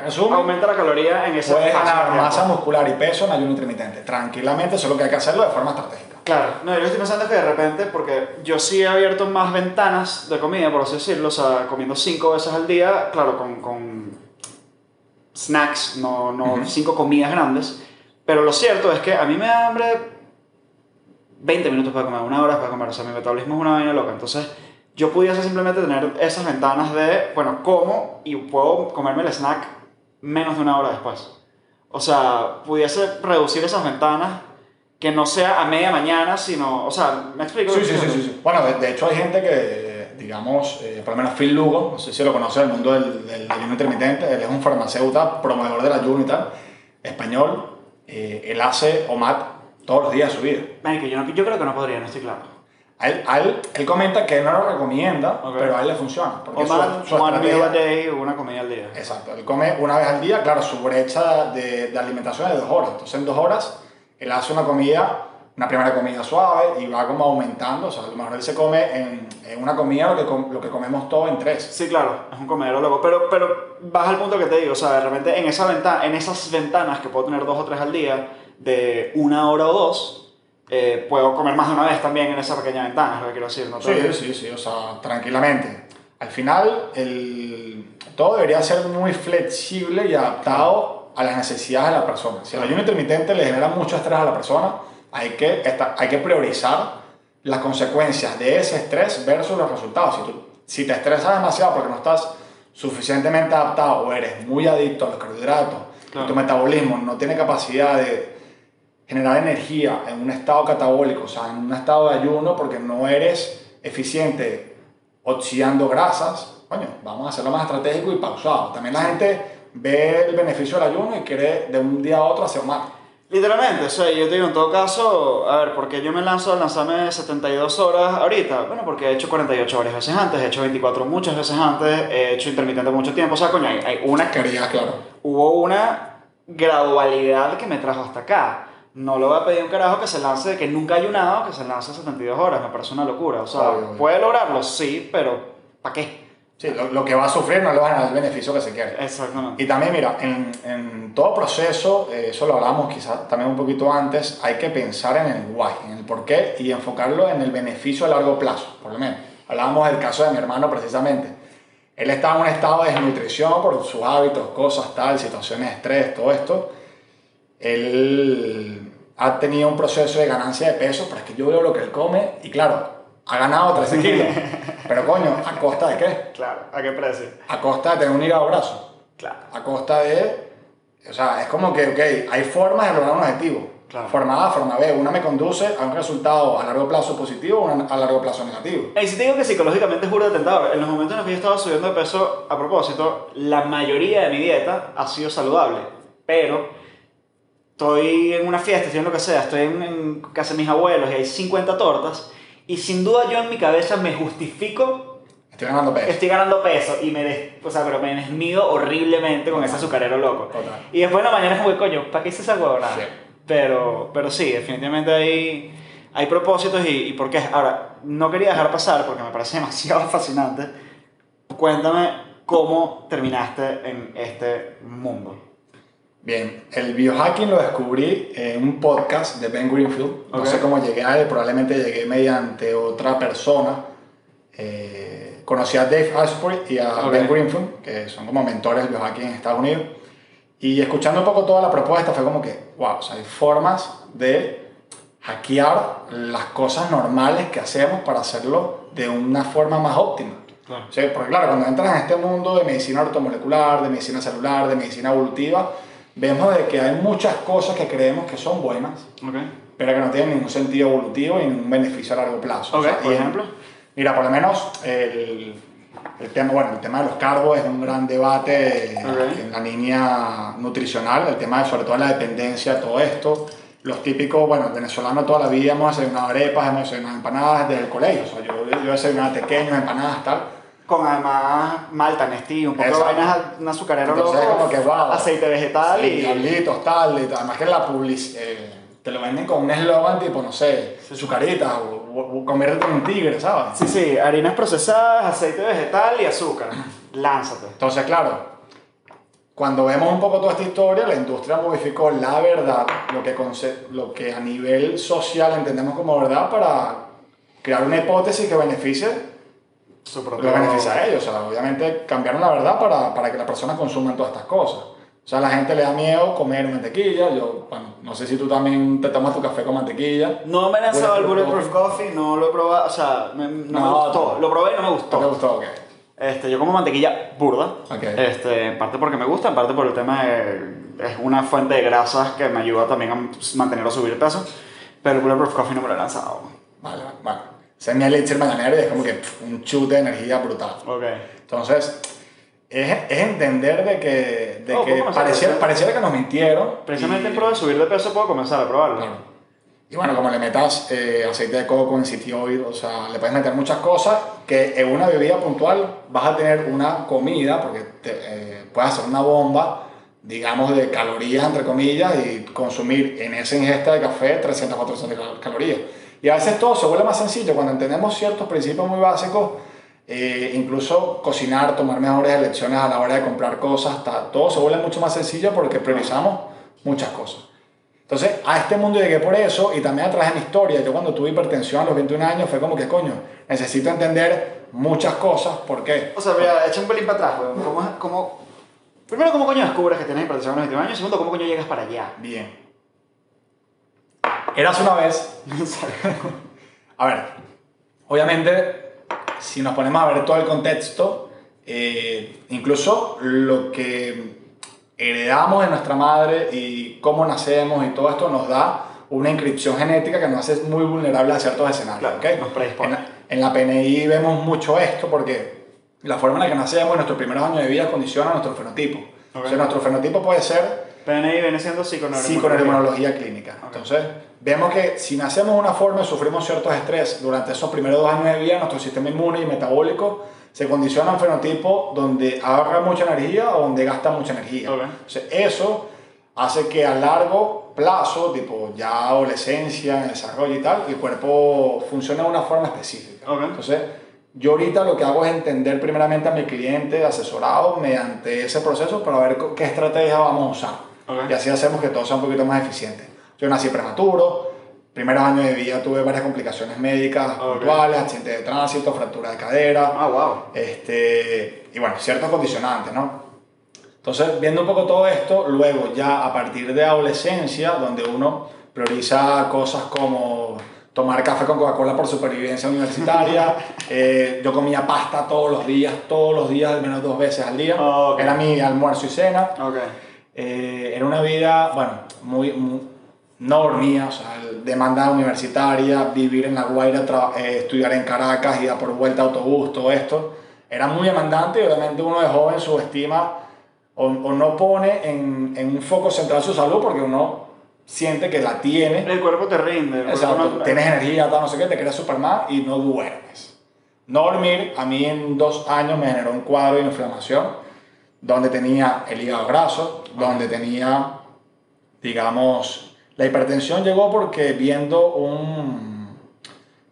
[SPEAKER 2] resumen,
[SPEAKER 1] aumenta la caloría en ese
[SPEAKER 2] puedes ganar masa muscular y peso en ayuno intermitente. Tranquilamente, solo que hay que hacerlo de forma estratégica.
[SPEAKER 1] Claro, no, yo estoy pensando que de repente, porque yo sí he abierto más ventanas de comida, por así decirlo, o sea, comiendo cinco veces al día, claro, con, con snacks, no, no
[SPEAKER 2] Ujú.
[SPEAKER 1] cinco comidas grandes, pero lo cierto es que a mí me da hambre 20 minutos para comer, una hora para comer, o sea, mi metabolismo es una vaina loca, entonces yo pudiese simplemente tener esas ventanas de, bueno, como y puedo comerme el snack menos de una hora después. O sea, pudiese reducir esas ventanas que no sea a media mañana, sino, o sea, ¿me explico?
[SPEAKER 2] Sí, sí, sí, sí. Bueno, de, hecho hay gente que, digamos, eh, por lo menos Phil Lugo, no sé si lo conoce del mundo del, del ayuno intermitente, él es un farmacéutico, promovedor del ayuno y tal, español, eh, él hace OMAD todos los días de su vida.
[SPEAKER 1] Marico, yo, no- yo creo que no podría, no estoy claro.
[SPEAKER 2] A él, a él- él comenta que no lo recomienda, pero a él le funciona. Porque
[SPEAKER 1] O
[SPEAKER 2] su-
[SPEAKER 1] más,
[SPEAKER 2] su
[SPEAKER 1] one meal a
[SPEAKER 2] estrategia-
[SPEAKER 1] day, una comida al día.
[SPEAKER 2] Exacto, él come una vez al día, claro, su brecha de, de alimentación es de dos horas. Entonces en dos horas él hace una comida, una primera comida suave y va como aumentando. O sea, a lo mejor él se come en, en una comida lo que, com- lo que comemos todos en tres.
[SPEAKER 1] Sí, claro, es un comedero loco, pero, pero vas al punto que te digo, o sea, de repente en, esa ventana, en esas ventanas que puedo tener dos o tres al día, de una hora o dos, eh, puedo comer más de una vez también en esa pequeña ventana, es lo que quiero decir, ¿no?
[SPEAKER 2] Sí, sí, sí, o sea, tranquilamente. Al final, el, todo debería ser muy flexible y adaptado a las necesidades de la persona. Si el ayuno intermitente le genera mucho estrés a la persona, hay que, hay que priorizar las consecuencias de ese estrés versus los resultados. Si, tú, si te estresas demasiado porque no estás suficientemente adaptado o eres muy adicto a los carbohidratos,
[SPEAKER 1] Claro.
[SPEAKER 2] tu metabolismo no tiene capacidad de generar energía en un estado catabólico, o sea, en un estado de ayuno, porque no eres eficiente oxidando grasas, coño, vamos a hacerlo más estratégico y pausado. También la gente ve el beneficio del ayuno y quiere de un día a otro hacer más.
[SPEAKER 1] Literalmente, o sea, yo te digo, en todo caso, a ver, ¿por qué yo me lanzo a lanzarme 72 horas ahorita? Bueno, porque he hecho 48 varias veces antes, he hecho 24 muchas veces antes, he hecho intermitente mucho tiempo, o sea, coño, hay, hay una que
[SPEAKER 2] Quería, claro.
[SPEAKER 1] hubo una gradualidad que me trajo hasta acá. No le voy a pedir un carajo que se lance, que nunca ha ayunado, que se lance 72 horas, me parece una locura. O sea,
[SPEAKER 2] Obvio, obvio.
[SPEAKER 1] puede lograrlo, sí, pero ¿para qué?
[SPEAKER 2] Sí, lo, lo que va a sufrir no le va a dar el beneficio que se quiere.
[SPEAKER 1] Exactamente.
[SPEAKER 2] Y también, mira, en, en todo proceso, eh, eso lo hablamos quizás también un poquito antes, hay que pensar en el why, en el por qué y enfocarlo en el beneficio a largo plazo, por lo menos. Hablábamos del caso de mi hermano precisamente. Él estaba en un estado de desnutrición por sus hábitos, cosas, tal, situaciones de estrés, todo esto. Él ha tenido un proceso de ganancia de peso, pero es que yo veo lo que él come y claro, ha ganado 13 kilos. Pero coño, ¿a costa de qué?
[SPEAKER 1] Claro, ¿a qué precio?
[SPEAKER 2] A costa de tener un hígado graso
[SPEAKER 1] Claro.
[SPEAKER 2] a costa de... O sea, es como que, ok, hay formas de lograr un objetivo.
[SPEAKER 1] Claro.
[SPEAKER 2] Forma A, forma B. Una me conduce a un resultado a largo plazo positivo o a largo plazo negativo.
[SPEAKER 1] Y si te digo que psicológicamente es juro de tentador, en los momentos en los que yo estaba subiendo de peso, a propósito, la mayoría de mi dieta ha sido saludable, pero estoy en una fiesta, estoy en lo que sea, estoy en, en casa de mis abuelos y hay 50 tortas, y sin duda yo en mi cabeza me justifico
[SPEAKER 2] Estoy ganando peso.
[SPEAKER 1] estoy ganando peso y me des, o sea, pero me desmido horriblemente con ese azucarero loco.
[SPEAKER 2] Total.
[SPEAKER 1] Y después en la mañana es como coño, ¿para qué hice esa huevonada?
[SPEAKER 2] Sí.
[SPEAKER 1] Pero, pero sí, definitivamente hay, hay propósitos y, y por qué. Ahora, no quería dejar pasar porque me parece demasiado fascinante. Cuéntame cómo terminaste en este mundo.
[SPEAKER 2] Bien, el biohacking lo descubrí en un podcast de Ben Greenfield. No
[SPEAKER 1] Ok.
[SPEAKER 2] sé cómo llegué a él, probablemente llegué mediante otra persona. Eh, conocí a Dave Asprey y a
[SPEAKER 1] Ok.
[SPEAKER 2] Ben Greenfield, que son como mentores del biohacking en Estados Unidos. Y escuchando un poco toda la propuesta fue como que, wow, o sea, hay formas de hackear las cosas normales que hacemos para hacerlo de una forma más óptima.
[SPEAKER 1] Claro.
[SPEAKER 2] Sí, porque claro, cuando entras en este mundo de medicina ortomolecular, de medicina celular, de medicina evolutiva, vemos de que hay muchas cosas que creemos que son buenas,
[SPEAKER 1] Ok.
[SPEAKER 2] pero que no tienen ningún sentido evolutivo y ningún beneficio a largo plazo.
[SPEAKER 1] Ok, por
[SPEAKER 2] y-
[SPEAKER 1] ejemplo.
[SPEAKER 2] Mira, por lo menos el, el tema, bueno, el tema de los carbos es un gran debate eh,
[SPEAKER 1] Ok.
[SPEAKER 2] en la línea nutricional, el tema de sobre todo la dependencia, todo esto. Los típicos, bueno, venezolanos toda la vida hemos desayunado arepas, hemos desayunado empanadas desde el colegio. O sea, yo, yo desayunaba pequeños, empanadas, tal.
[SPEAKER 1] Con además malta, Nestí, un poco de vainas, un azucarero
[SPEAKER 2] Entonces
[SPEAKER 1] loco,
[SPEAKER 2] como que, wow.
[SPEAKER 1] aceite vegetal
[SPEAKER 2] Sí,
[SPEAKER 1] y...
[SPEAKER 2] diablitos, tal, y tal. Además que la publicidad, te lo venden con un eslogan tipo, no sé, sucaritas, o, o, o conviértete en un tigre, ¿sabes?
[SPEAKER 1] Sí, sí, harinas procesadas, aceite vegetal y azúcar. Lánzate.
[SPEAKER 2] Entonces, claro, cuando vemos un poco toda esta historia, la industria modificó la verdad, lo que, lo que a nivel social entendemos como verdad, para crear una hipótesis que beneficie,
[SPEAKER 1] Su
[SPEAKER 2] lo
[SPEAKER 1] propio-
[SPEAKER 2] beneficia a ellos. O sea, obviamente cambiaron la verdad para, para que las personas consuman todas estas cosas. O sea, a la gente le da miedo comer mantequilla. Yo, bueno, no sé si tú también te tomas tu café con mantequilla.
[SPEAKER 1] No me he lanzado al
[SPEAKER 2] Bulletproof
[SPEAKER 1] Coffee, no lo he probado, o sea, me- no, me
[SPEAKER 2] No,
[SPEAKER 1] gustó.
[SPEAKER 2] no.
[SPEAKER 1] Lo probé y no me
[SPEAKER 2] ¿No
[SPEAKER 1] gustó.
[SPEAKER 2] te gustó? Ok.
[SPEAKER 1] Este, yo como mantequilla burda.
[SPEAKER 2] Ok.
[SPEAKER 1] Este, en parte porque me gusta, en parte por el tema de... Es una fuente de grasas que me ayuda también a mantener o subir peso. Pero el Bulletproof Coffee no me lo he lanzado.
[SPEAKER 2] Vale, bueno. Es mi elixir mañanero y es como que pff, un chute de energía brutal.
[SPEAKER 1] Ok.
[SPEAKER 2] Entonces, es, es entender de que, de
[SPEAKER 1] Oh,
[SPEAKER 2] que pareciera, pareciera que nos mintieron.
[SPEAKER 1] Precisamente en pro de subir de peso puedo comenzar a probarlo.
[SPEAKER 2] Claro. Y bueno, como le metas eh, aceite de coco en sitio oil, o sea, le puedes meter muchas cosas que en una bebida puntual vas a tener una comida, porque te, eh, puedes hacer una bomba, digamos, de calorías, entre comillas, y consumir en esa ingesta de café 300, 400 cal- calorías. Y a veces todo se vuelve más sencillo cuando entendemos ciertos principios muy básicos, eh, incluso cocinar, tomar mejores elecciones a la hora de comprar cosas, hasta- todo se vuelve mucho más sencillo porque priorizamos muchas cosas. Entonces, a este mundo llegué por eso y también a través de mi historia. Yo cuando tuve hipertensión a los 21 años fue como que, coño, necesito entender muchas cosas. ¿Por qué?
[SPEAKER 1] O sea, mira, echa un pelín para atrás, weón. ¿Cómo, cómo... Primero, ¿cómo coño descubres que tienes hipertensión a los 21 años? Segundo, ¿cómo coño llegas para allá?
[SPEAKER 2] Bien. Eras una vez... A ver, obviamente, si nos ponemos a ver todo el contexto, eh, incluso lo que heredamos de nuestra madre y cómo nacemos y todo esto nos da una inscripción genética que nos hace muy vulnerables a ciertos escenarios.
[SPEAKER 1] Claro,
[SPEAKER 2] ¿ok?
[SPEAKER 1] nos predispone.
[SPEAKER 2] En la, en la PNI vemos mucho esto porque la forma en la que nacemos, nuestros primeros años de vida condiciona nuestro fenotipo. O sea, nuestro fenotipo puede ser
[SPEAKER 1] PNI viene siendo psiconeuroinmunología.
[SPEAKER 2] psiconeuroinmunología clínica. Entonces, vemos que si nacemos de una forma y sufrimos ciertos estrés durante esos primeros dos años de vida, nuestro sistema inmune y metabólico se condiciona a un fenotipo donde ahorra mucha energía o donde gasta mucha energía.
[SPEAKER 1] Ok.
[SPEAKER 2] Entonces, eso hace que a largo plazo, tipo ya adolescencia, en desarrollo y tal, el cuerpo funcione de una forma específica.
[SPEAKER 1] Ok.
[SPEAKER 2] Entonces, yo ahorita lo que hago es entender primeramente a mi cliente asesorado mediante ese proceso para ver qué estrategia vamos a usar.
[SPEAKER 1] Ok.
[SPEAKER 2] Y así hacemos que todo sea un poquito más eficiente. Yo nací prematuro, primeros años de vida tuve varias complicaciones médicas
[SPEAKER 1] Ok.
[SPEAKER 2] puntuales, accidente de tránsito, fractura de cadera,
[SPEAKER 1] Ah, wow.
[SPEAKER 2] este, y bueno, ciertos condicionantes, ¿no? Entonces, viendo un poco todo esto, luego ya a partir de adolescencia, donde uno prioriza cosas como tomar café con Coca-Cola por supervivencia universitaria, eh, yo comía pasta todos los días, todos los días, al menos dos veces al día,
[SPEAKER 1] Ok.
[SPEAKER 2] era mi almuerzo y cena.
[SPEAKER 1] Ok.
[SPEAKER 2] Eh, era una vida, bueno, muy, muy- no dormía, o sea, demanda universitaria, vivir en La Guaira, eh, estudiar en Caracas, ir a por vuelta autobús, todo esto. Era muy demandante y obviamente uno de joven subestima o, o no pone en, en un foco central su salud porque uno siente que la tiene.
[SPEAKER 1] El cuerpo te rinde.
[SPEAKER 2] Exacto,
[SPEAKER 1] no-
[SPEAKER 2] tienes energía, tal, no sé qué, te crees Superman y no duermes. no dormir a mí en dos años me generó un cuadro de inflamación donde tenía el hígado graso, donde tenía, digamos, la hipertensión llegó porque viendo un,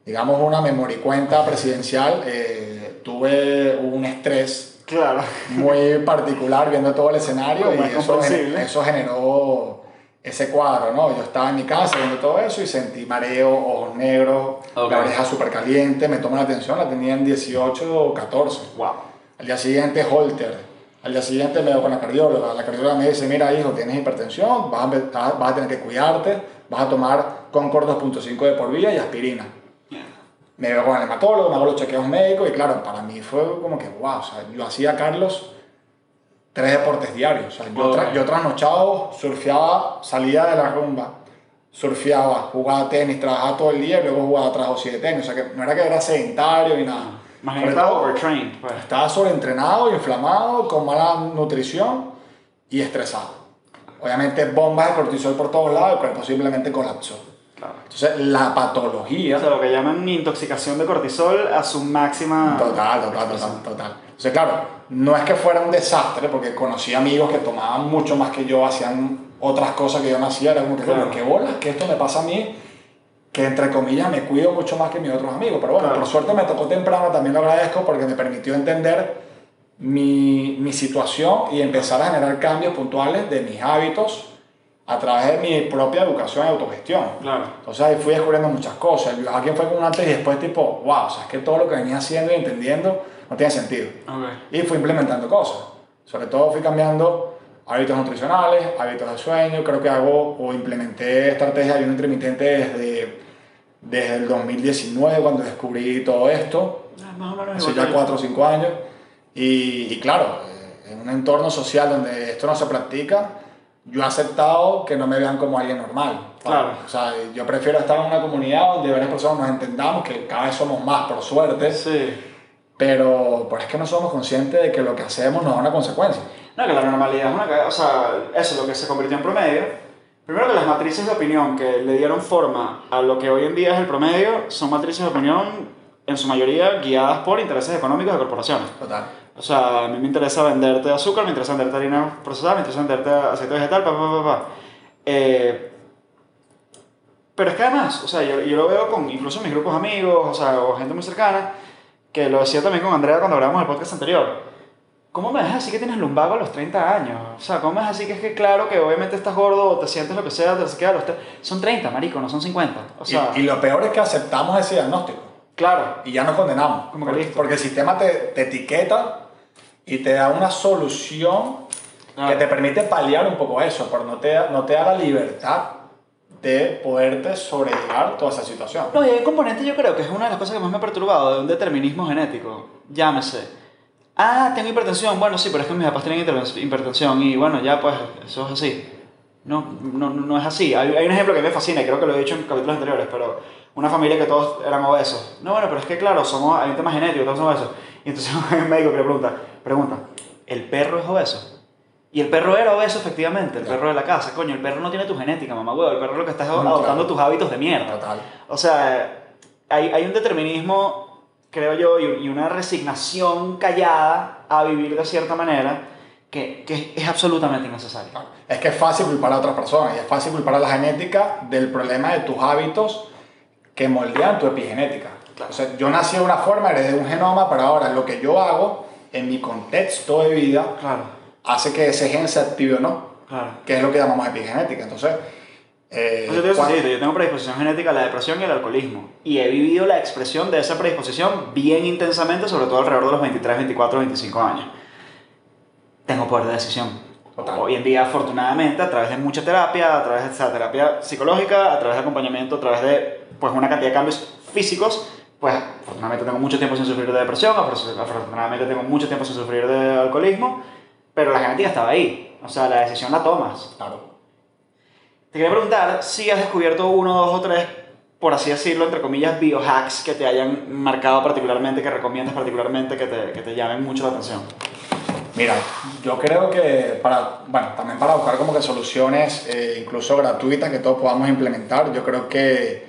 [SPEAKER 2] digamos, una memoria cuenta presidencial, eh, tuve un estrés
[SPEAKER 1] Claro.
[SPEAKER 2] muy particular viendo todo el escenario
[SPEAKER 1] Como
[SPEAKER 2] y
[SPEAKER 1] es
[SPEAKER 2] eso, generó ese cuadro, ¿no? Yo estaba en mi casa viendo todo eso y sentí mareo, ojos negros,
[SPEAKER 1] Ok.
[SPEAKER 2] la oreja súper caliente, me tomó la atención, la tenía en 18 o 14.
[SPEAKER 1] Wow.
[SPEAKER 2] Al día siguiente, Holter. Al día siguiente me veo con la cardióloga. La cardióloga me dice, mira hijo, tienes hipertensión, vas a, vas a tener que cuidarte, vas a tomar Concord 2.5 de por vía y aspirina. Me veo con el hematólogo, me hago los chequeos médicos y claro, para mí fue como que, wow, o sea, yo hacía, Carlos, tres deportes diarios. O sea, yo, tra- yo trasnochado, surfeaba, salía de la rumba, surfeaba, jugaba tenis, trabajaba todo el día y luego jugaba trabajo de tenis. O sea, que no era que era sedentario ni nada.
[SPEAKER 1] Más bien
[SPEAKER 2] Sobre
[SPEAKER 1] estaba overtrained. Pues.
[SPEAKER 2] estaba sobreentrenado, inflamado, con mala nutrición y estresado. Obviamente bombas de cortisol por todos lados, el cuerpo simplemente colapsó.
[SPEAKER 1] Claro.
[SPEAKER 2] Entonces la patología...
[SPEAKER 1] O sea, lo que llaman intoxicación de cortisol a su máxima.
[SPEAKER 2] Total, total, total, total. Entonces, claro, no es que fuera un desastre, porque conocí amigos que tomaban mucho más que yo, hacían otras cosas que yo no hacía, era como que,
[SPEAKER 1] Claro.
[SPEAKER 2] "Coño, qué bolas, que esto me pasa a mí, que entre comillas me cuido mucho más que mis otros amigos. Pero bueno,
[SPEAKER 1] Claro.
[SPEAKER 2] por suerte me tocó temprano, también lo agradezco, porque me permitió entender mi, mi situación y empezar a generar cambios puntuales de mis hábitos a través de mi propia educación y autogestión.
[SPEAKER 1] Claro.
[SPEAKER 2] Entonces ahí fui descubriendo muchas cosas. El viajar fue como un antes y después, tipo, wow, o sea, es que todo lo que venía haciendo y entendiendo no tiene sentido.
[SPEAKER 1] Ok.
[SPEAKER 2] Y fui implementando cosas. Sobre todo fui cambiando hábitos nutricionales, hábitos de sueño. Creo que hago o implementé estrategias de ayuno intermitente desde, desde el 2019, cuando descubrí todo esto.
[SPEAKER 1] Ah, Más o menos
[SPEAKER 2] Hace ya
[SPEAKER 1] que yo.
[SPEAKER 2] 4 o 5 años. Y, y claro, en un entorno social donde esto no se practica, yo he aceptado que no me vean como alguien normal.
[SPEAKER 1] Claro.
[SPEAKER 2] O sea, yo prefiero estar en una comunidad donde varias personas nos entendamos, que cada vez somos más, por suerte,
[SPEAKER 1] Sí.
[SPEAKER 2] Pero, pero es que no somos conscientes de que lo que hacemos nos da una consecuencia.
[SPEAKER 1] No, que la normalidad es una O sea, eso es lo que se convirtió en promedio. Primero que las matrices de opinión que le dieron forma a lo que hoy en día es el promedio son matrices de opinión en su mayoría guiadas por intereses económicos de corporaciones.
[SPEAKER 2] Total.
[SPEAKER 1] O sea, a mí me interesa venderte azúcar, me interesa venderte harina procesada, me interesa venderte aceite vegetal, pa, pa, pa, pa. Eh, pero es que además, o sea, yo, yo lo veo con incluso mis grupos amigos, o sea, o gente muy cercana, que lo decía también con Andrea cuando grabamos el podcast anterior. ¿Cómo me dejas así que tienes lumbago a los 30 años? O sea, ¿cómo me dejas así que es que claro que obviamente estás gordo o te sientes lo que sea, te queda los Son 30, marico, no son 50. O sea,
[SPEAKER 2] y, y lo peor es que aceptamos ese diagnóstico
[SPEAKER 1] claro.
[SPEAKER 2] y ya nos condenamos.
[SPEAKER 1] Como que
[SPEAKER 2] porque,
[SPEAKER 1] listo.
[SPEAKER 2] porque el sistema te, te etiqueta y te da una solución
[SPEAKER 1] Claro.
[SPEAKER 2] que te permite paliar un poco eso, pero no te, no te da la libertad de poderte sobrellevar toda esa situación.
[SPEAKER 1] No, y hay un componente, yo creo que es una de las cosas que más me ha perturbado de un determinismo genético. Llámese. Ah, tengo hipertensión. Bueno, sí, pero es que mis papás tienen hipertens- hipertensión y bueno, ya pues eso es así. No, no, no es así. Hay, hay un ejemplo que me fascina y creo que lo he dicho en capítulos anteriores, pero una familia que todos eran obesos. No, bueno, pero es que claro, somos, hay un tema genético, todos somos obesos. Y entonces un médico que le pregunta, pregunta, ¿el perro es obeso? Y el perro era obeso, efectivamente, el
[SPEAKER 2] Claro.
[SPEAKER 1] perro de la casa. Coño, el perro no tiene tu genética, mamá huevo. El perro lo que está es adoptando
[SPEAKER 2] claro.
[SPEAKER 1] tus hábitos de mierda.
[SPEAKER 2] Total.
[SPEAKER 1] O sea, hay, hay un determinismo, creo yo, y, y una resignación callada a vivir de cierta manera que, que es absolutamente innecesaria.
[SPEAKER 2] Es que es fácil culpar a otras personas y es fácil culpar a la genética del problema de tus hábitos que moldean tu epigenética.
[SPEAKER 1] Claro.
[SPEAKER 2] O sea, yo nací de una forma, heredé un genoma, pero ahora lo que yo hago en mi contexto de vida
[SPEAKER 1] Claro,
[SPEAKER 2] hace que ese gen se active o no,
[SPEAKER 1] claro.
[SPEAKER 2] que es lo que llamamos epigenética. Entonces, eh,
[SPEAKER 1] Pues yo, te yo tengo predisposición genética a la depresión y al alcoholismo. Y he vivido la expresión de esa predisposición bien intensamente, sobre todo alrededor de los 23, 24, 25 años. Tengo poder de decisión.
[SPEAKER 2] Total.
[SPEAKER 1] Hoy en día, afortunadamente, a través de mucha terapia, a través de esa terapia psicológica, a través de acompañamiento, a través de pues, una cantidad de cambios físicos, pues afortunadamente tengo mucho tiempo sin sufrir de depresión, afor- afortunadamente tengo mucho tiempo sin sufrir de alcoholismo, pero la genética estaba ahí. O sea, la decisión la tomas.
[SPEAKER 2] Claro.
[SPEAKER 1] Te quería preguntar si has descubierto uno, dos o tres, por así decirlo, entre comillas, biohacks que te hayan marcado particularmente, que recomiendas particularmente, que te, que te llamen mucho la atención.
[SPEAKER 2] Mira, yo creo que para, bueno, también para buscar como que soluciones eh, incluso gratuitas que todos podamos implementar, yo creo que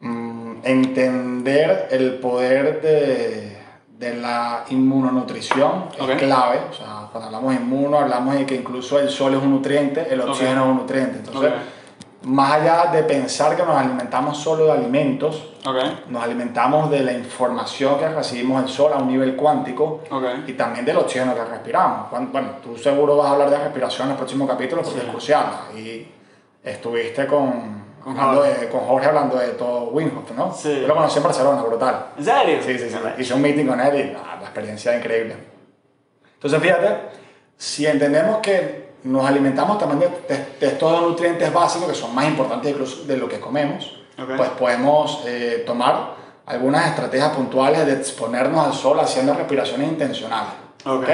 [SPEAKER 2] mm, entender el poder de, de la inmunonutrición
[SPEAKER 1] Ok.
[SPEAKER 2] es clave. O sea, cuando hablamos de inmuno, hablamos de que incluso el sol es un nutriente, el oxígeno es un nutriente. Entonces,
[SPEAKER 1] Ok.
[SPEAKER 2] más allá de pensar que nos alimentamos solo de alimentos, nos alimentamos de la información que recibimos del sol a un nivel cuántico y también del oxígeno que respiramos. Bueno, tú seguro vas a hablar de respiración en el próximo capítulo porque
[SPEAKER 1] Sí.
[SPEAKER 2] es crucial. Y estuviste con,
[SPEAKER 1] Con
[SPEAKER 2] hablando
[SPEAKER 1] Jorge.
[SPEAKER 2] de- con Jorge hablando de todo Winhoff, ¿no?
[SPEAKER 1] Sí.
[SPEAKER 2] Yo lo conocí en Barcelona, brutal.
[SPEAKER 1] ¿En serio?
[SPEAKER 2] Sí, sí, sí. Hice un meeting con él y ah, la experiencia es increíble. Entonces, fíjate, si entendemos que nos alimentamos también de, de- de estos nutrientes básicos que son más importantes incluso de lo que comemos,
[SPEAKER 1] Ok.
[SPEAKER 2] pues podemos eh, tomar algunas estrategias puntuales de exponernos al sol haciendo respiraciones intencionales.
[SPEAKER 1] Ok.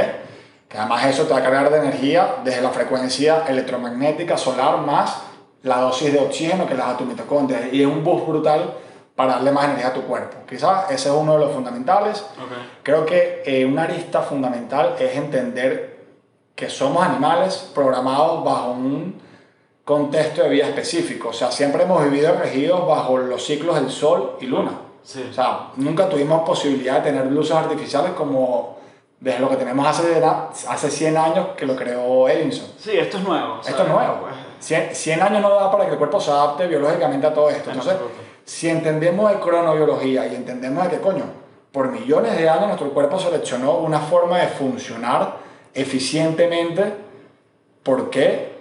[SPEAKER 2] Que además eso te va a cargar de energía desde la frecuencia electromagnética solar más la dosis de oxígeno que las da tu mitocondria. Y es un boost brutal para darle más energía a tu cuerpo. Quizás ese es uno de los fundamentales.
[SPEAKER 1] Ok.
[SPEAKER 2] Creo que eh, una arista fundamental es entender que somos animales programados bajo un contexto de vida específico. O sea, siempre hemos vivido regidos bajo los ciclos del sol y luna.
[SPEAKER 1] Sí.
[SPEAKER 2] O sea, nunca tuvimos posibilidad de tener luces artificiales como desde lo que tenemos hace, hace 100 años que lo creó Edison.
[SPEAKER 1] Sí, esto es nuevo. o sea,
[SPEAKER 2] Esto es nuevo.
[SPEAKER 1] pues,
[SPEAKER 2] 100, 100 años no da para que el cuerpo se adapte biológicamente a todo esto.
[SPEAKER 1] En
[SPEAKER 2] Entonces, si entendemos de cronobiología y entendemos de que, coño, por millones de años nuestro cuerpo seleccionó una forma de funcionar eficientemente, ¿por qué?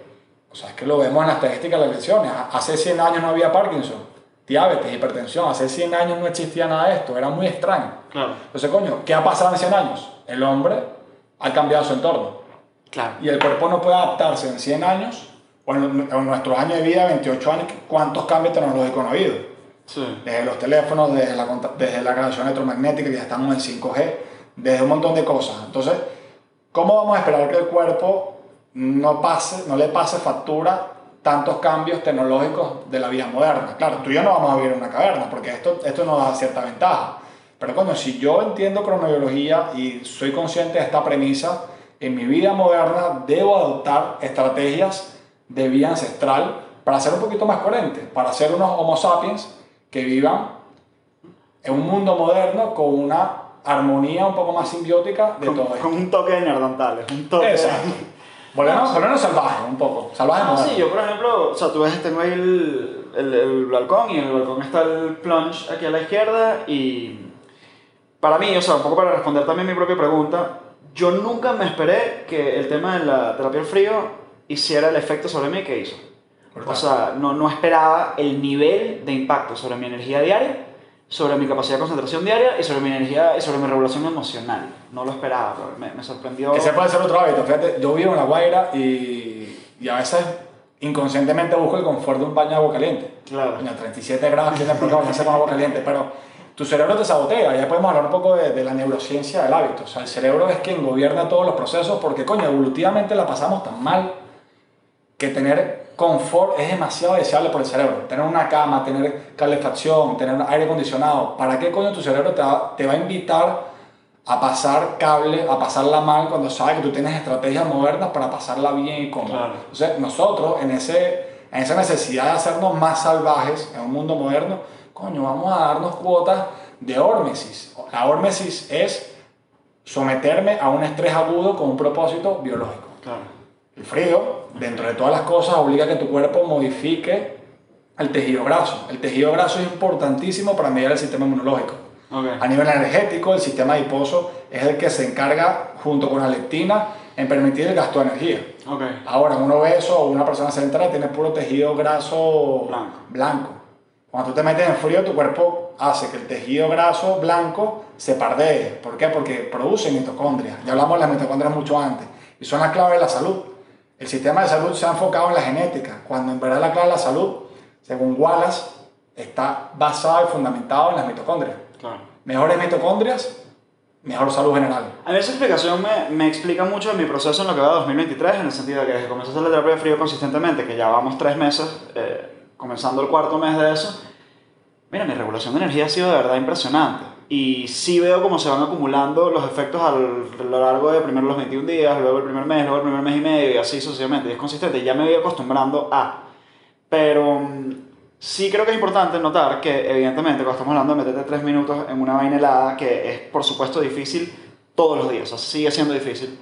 [SPEAKER 2] O sea, es que lo vemos en las estadísticas de las lesiones. Hace 100 años no había Parkinson, diabetes, hipertensión. Hace 100 años no existía nada de esto. Era muy extraño.
[SPEAKER 1] Claro.
[SPEAKER 2] Entonces, coño, ¿qué ha pasado en 100 años? El hombre ha cambiado su entorno
[SPEAKER 1] Claro.
[SPEAKER 2] y el cuerpo no puede adaptarse en 100 años o en, en nuestros años de vida, 28 años, ¿cuántos cambios tecnológicos no ha habido?
[SPEAKER 1] Sí.
[SPEAKER 2] Desde los teléfonos, desde la, desde la radiación electromagnética, que ya estamos en 5G, desde un montón de cosas. Entonces, ¿cómo vamos a esperar que el cuerpo no, pase, no le pase factura tantos cambios tecnológicos de la vida moderna? Claro, tú y yo no vamos a vivir en una caverna, porque esto, esto nos da cierta ventaja. Pero coño, si yo entiendo cronobiología y soy consciente de esta premisa, en mi vida moderna debo adoptar estrategias de vida ancestral para ser un poquito más coherente, para ser unos homo sapiens que vivan en un mundo moderno con una armonía un poco más simbiótica de
[SPEAKER 1] Con,
[SPEAKER 2] todo esto.
[SPEAKER 1] con un toque de nerdantales, un toque
[SPEAKER 2] Exacto. Volvernos, volvernos salvajes un poco, salvajes
[SPEAKER 1] No, sí, yo por ejemplo, o sea, tú ves, tengo ahí el, el, el balcón y en el balcón está el plunge aquí a la izquierda y para mí, o sea, un poco para responder también mi propia pregunta, yo nunca me esperé que el tema de la terapia al frío hiciera el efecto sobre mí que hizo. O sea, no, no esperaba el nivel de impacto sobre mi energía diaria, sobre mi capacidad de concentración diaria y sobre mi energía y sobre mi regulación emocional. No lo esperaba, pero me, me sorprendió.
[SPEAKER 2] Ese puede ser otro hábito. Fíjate, yo vivo en La Guaira y, y a veces inconscientemente busco el confort de un baño de agua caliente.
[SPEAKER 1] Claro.
[SPEAKER 2] Coño, 37 grados tiene por favor, con agua caliente, pero tu cerebro te sabotea. Ya podemos hablar un poco de, de la neurociencia del hábito. O sea, el cerebro es quien gobierna todos los procesos porque, coño, evolutivamente la pasamos tan mal que tener confort es demasiado deseable por el cerebro. Tener una cama, tener calefacción, tener aire acondicionado. ¿Para qué coño tu cerebro te va, te va a invitar a pasar cable, a pasarla mal cuando sabe que tú tienes estrategias modernas para pasarla bien y cómodo?
[SPEAKER 1] Claro.
[SPEAKER 2] Entonces, nosotros en, ese, en esa necesidad de hacernos más salvajes en un mundo moderno, coño, vamos a darnos cuotas de hormesis. La hormesis es someterme a un estrés agudo con un propósito biológico.
[SPEAKER 1] Claro.
[SPEAKER 2] El frío, dentro de todas las cosas, obliga a que tu cuerpo modifique el tejido graso. El tejido graso es importantísimo para medir el sistema inmunológico. A nivel energético, el sistema adiposo es el que se encarga, junto con la leptina, en permitir el gasto de energía. Ahora, un obeso o una persona central tiene puro tejido graso
[SPEAKER 1] Blanco.
[SPEAKER 2] blanco. Cuando tú te metes en frío, tu cuerpo hace que el tejido graso blanco se pardee. ¿Por qué? Porque produce mitocondrias. Ya hablamos de las mitocondrias mucho antes. Y son la clave de la salud. El sistema de salud se ha enfocado en la genética, cuando en verdad la clave de la salud, según Wallace, está basado y fundamentado en las mitocondrias.
[SPEAKER 1] Claro.
[SPEAKER 2] Mejores mitocondrias, mejor salud general.
[SPEAKER 1] A mí esa explicación me, me explica mucho de mi proceso en lo que va a 2023, en el sentido de que desde que comencé a hacer la terapia de frío consistentemente, que ya vamos tres meses, eh, comenzando el cuarto mes de eso, mira, mi regulación de energía ha sido de verdad impresionante. Y sí veo cómo se van acumulando los efectos al- a lo largo de primero los 21 días, luego el primer mes, luego el primer mes y medio, y así sucesivamente. Y es consistente, ya me voy acostumbrando a. Pero mm, Sí creo que es importante notar que, evidentemente, cuando estamos hablando de meterte tres minutos en una vaina helada, que es, por supuesto, difícil todos los días, o sea, sigue siendo difícil,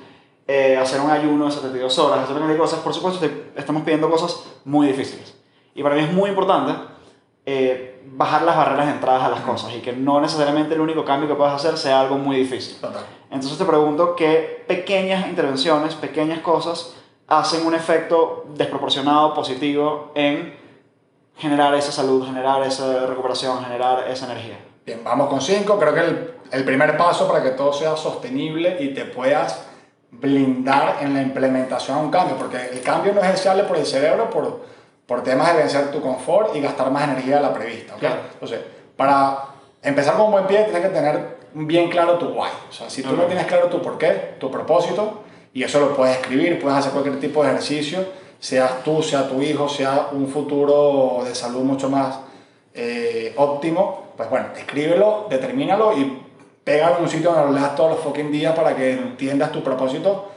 [SPEAKER 1] eh, hacer un ayuno de 72 horas, hacer de cosas, por supuesto, te- estamos pidiendo cosas muy difíciles. Y para mí es muy importante eh, bajar las barreras de entradas a las cosas y que no necesariamente el único cambio que puedas hacer sea algo muy difícil.
[SPEAKER 2] Total.
[SPEAKER 1] Entonces te pregunto qué pequeñas intervenciones, pequeñas cosas hacen un efecto desproporcionado positivo en generar esa salud, generar esa recuperación, generar esa energía.
[SPEAKER 2] Bien, vamos con cinco. Creo que el, el primer paso para que todo sea sostenible y te puedas blindar en la implementación a un cambio, porque el cambio no es deseable por el cerebro por, por temas de vencer tu confort y gastar más energía de la prevista. ¿ok?
[SPEAKER 1] Claro.
[SPEAKER 2] Entonces, para empezar con un buen pie, tienes que tener bien claro tu why. O sea, si tú no tienes claro tu por qué, tu propósito, y eso lo puedes escribir, puedes hacer cualquier tipo de ejercicio, seas tú, sea tu hijo, sea un futuro de salud mucho más eh, óptimo, pues bueno, escríbelo, determínalo y pégalo en un sitio donde lo leas todos los fucking días para que entiendas tu propósito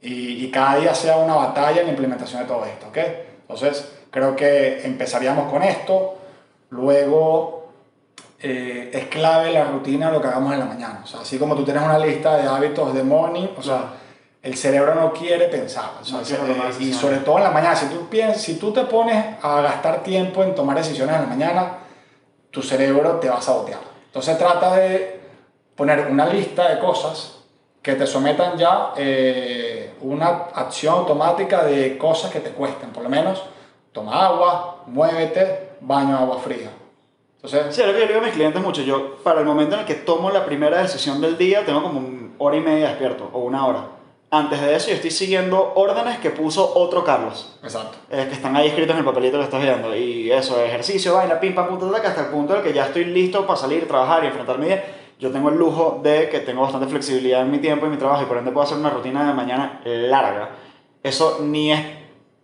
[SPEAKER 2] y, y cada día sea una batalla en la implementación de todo esto, ¿ok? Entonces, creo que empezaríamos con esto, luego eh, es clave la rutina lo que hagamos en la mañana, o sea, así como tú tienes una lista de hábitos de morning, o sea, el cerebro no quiere pensar, o sea,
[SPEAKER 1] No quiere
[SPEAKER 2] eh, y sobre todo en la mañana, si tú, piensas, si tú te pones a gastar tiempo en tomar decisiones en la mañana, tu cerebro te va a sabotear. Entonces trata de poner una lista de cosas que te sometan ya eh, una acción automática de cosas que te cuesten. Por lo menos, toma agua, muévete, baño agua fría. Entonces,
[SPEAKER 1] Sí, lo que yo digo a mis clientes mucho. Yo, para el momento en el que tomo la primera decisión del día, tengo como una hora y media despierto, o una hora. Antes de eso, yo estoy siguiendo órdenes que puso otro Carlos.
[SPEAKER 2] exacto.
[SPEAKER 1] eh, que están ahí escritos en el papelito que estás viendo. Y eso, ejercicio, vaina, pim, pam, taca, hasta el punto en el que ya estoy listo para salir, trabajar y enfrentar mi día. Yo tengo el lujo de que tengo bastante flexibilidad en mi tiempo y mi trabajo y por ende puedo hacer una rutina de mañana larga. Eso ni es,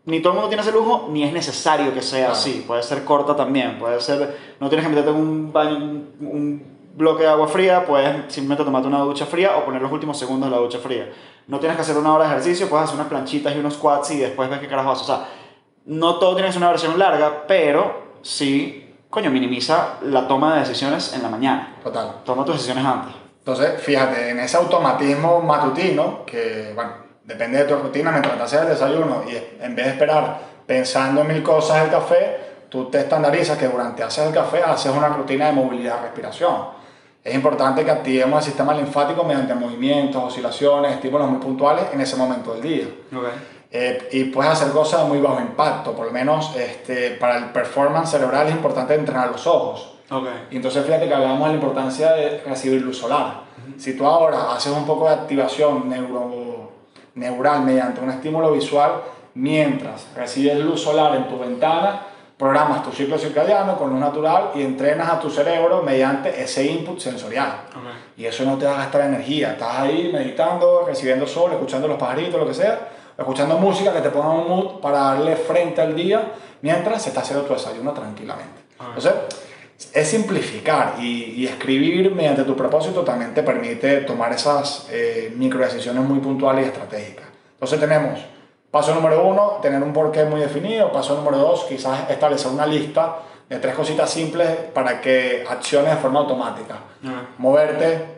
[SPEAKER 1] ni todo el mundo tiene ese lujo, ni es necesario que sea
[SPEAKER 2] Claro.
[SPEAKER 1] así. Puede ser corta también, puede ser, no tienes que meterte en un baño, un, bloque de agua fría, puedes simplemente tomarte una ducha fría o poner los últimos segundos de la ducha fría. No tienes que hacer una hora de ejercicio, puedes hacer unas planchitas y unos squats y después ves qué carajo haces. O sea, no todo tiene que ser una versión larga, pero sí, coño, minimiza la toma de decisiones en la mañana.
[SPEAKER 2] Total.
[SPEAKER 1] Toma tus decisiones antes.
[SPEAKER 2] Entonces, fíjate, en ese automatismo matutino, que, bueno, depende de tu rutina, mientras te haces el desayuno y en vez de esperar pensando en mil cosas del café, tú te estandarizas que durante haces el café haces una rutina de movilidad respiración. Es importante que activemos el sistema linfático mediante movimientos, oscilaciones, estímulos muy puntuales en ese momento del día. Eh, y puedes hacer cosas de muy bajo impacto, por lo menos este, para el performance cerebral es importante entrenar los ojos.
[SPEAKER 1] Ok.
[SPEAKER 2] Y entonces fíjate que hablábamos de la importancia de recibir luz solar. Si tú ahora haces un poco de activación neuro, neural mediante un estímulo visual, mientras recibes luz solar en tu ventana, programas tu ciclo circadiano con luz natural y entrenas a tu cerebro mediante ese input sensorial. Y eso no te va a gastar energía. Estás ahí meditando, recibiendo sol, escuchando los pajaritos, lo que sea, escuchando música que te ponga un mood para darle frente al día mientras se está haciendo tu desayuno tranquilamente. Entonces, es simplificar y, y escribir mediante tu propósito también te permite tomar esas eh, micro decisiones muy puntuales y estratégicas. Entonces tenemos paso número uno, tener un porqué muy definido. Paso número dos, quizás establecer una lista de tres cositas simples para que acciones de forma automática. Moverte,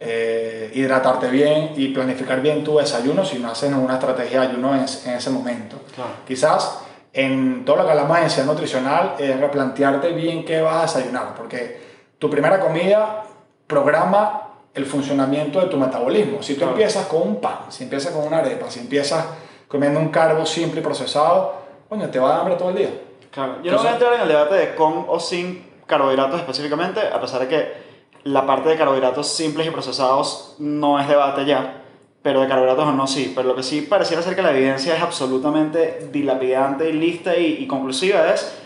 [SPEAKER 2] eh, hidratarte bien y planificar bien tu desayuno si no haces una estrategia de ayuno en, en ese momento.
[SPEAKER 1] Claro.
[SPEAKER 2] Quizás en todo lo que hablamos de densidad nutricional es replantearte bien qué vas a desayunar, porque tu primera comida programa el funcionamiento de tu metabolismo. Si tú
[SPEAKER 1] Claro.
[SPEAKER 2] empiezas con un pan, si empiezas con una arepa, si empiezas comiendo un carbo simple y procesado, coño, te va a dar hambre todo el día.
[SPEAKER 1] Claro. Yo no voy a entrar en el debate de con o sin carbohidratos específicamente, a pesar de que la parte de carbohidratos simples y procesados no es debate ya, pero de carbohidratos no sí. Pero lo que sí pareciera ser que la evidencia es absolutamente dilapidante y lista y, y conclusiva es,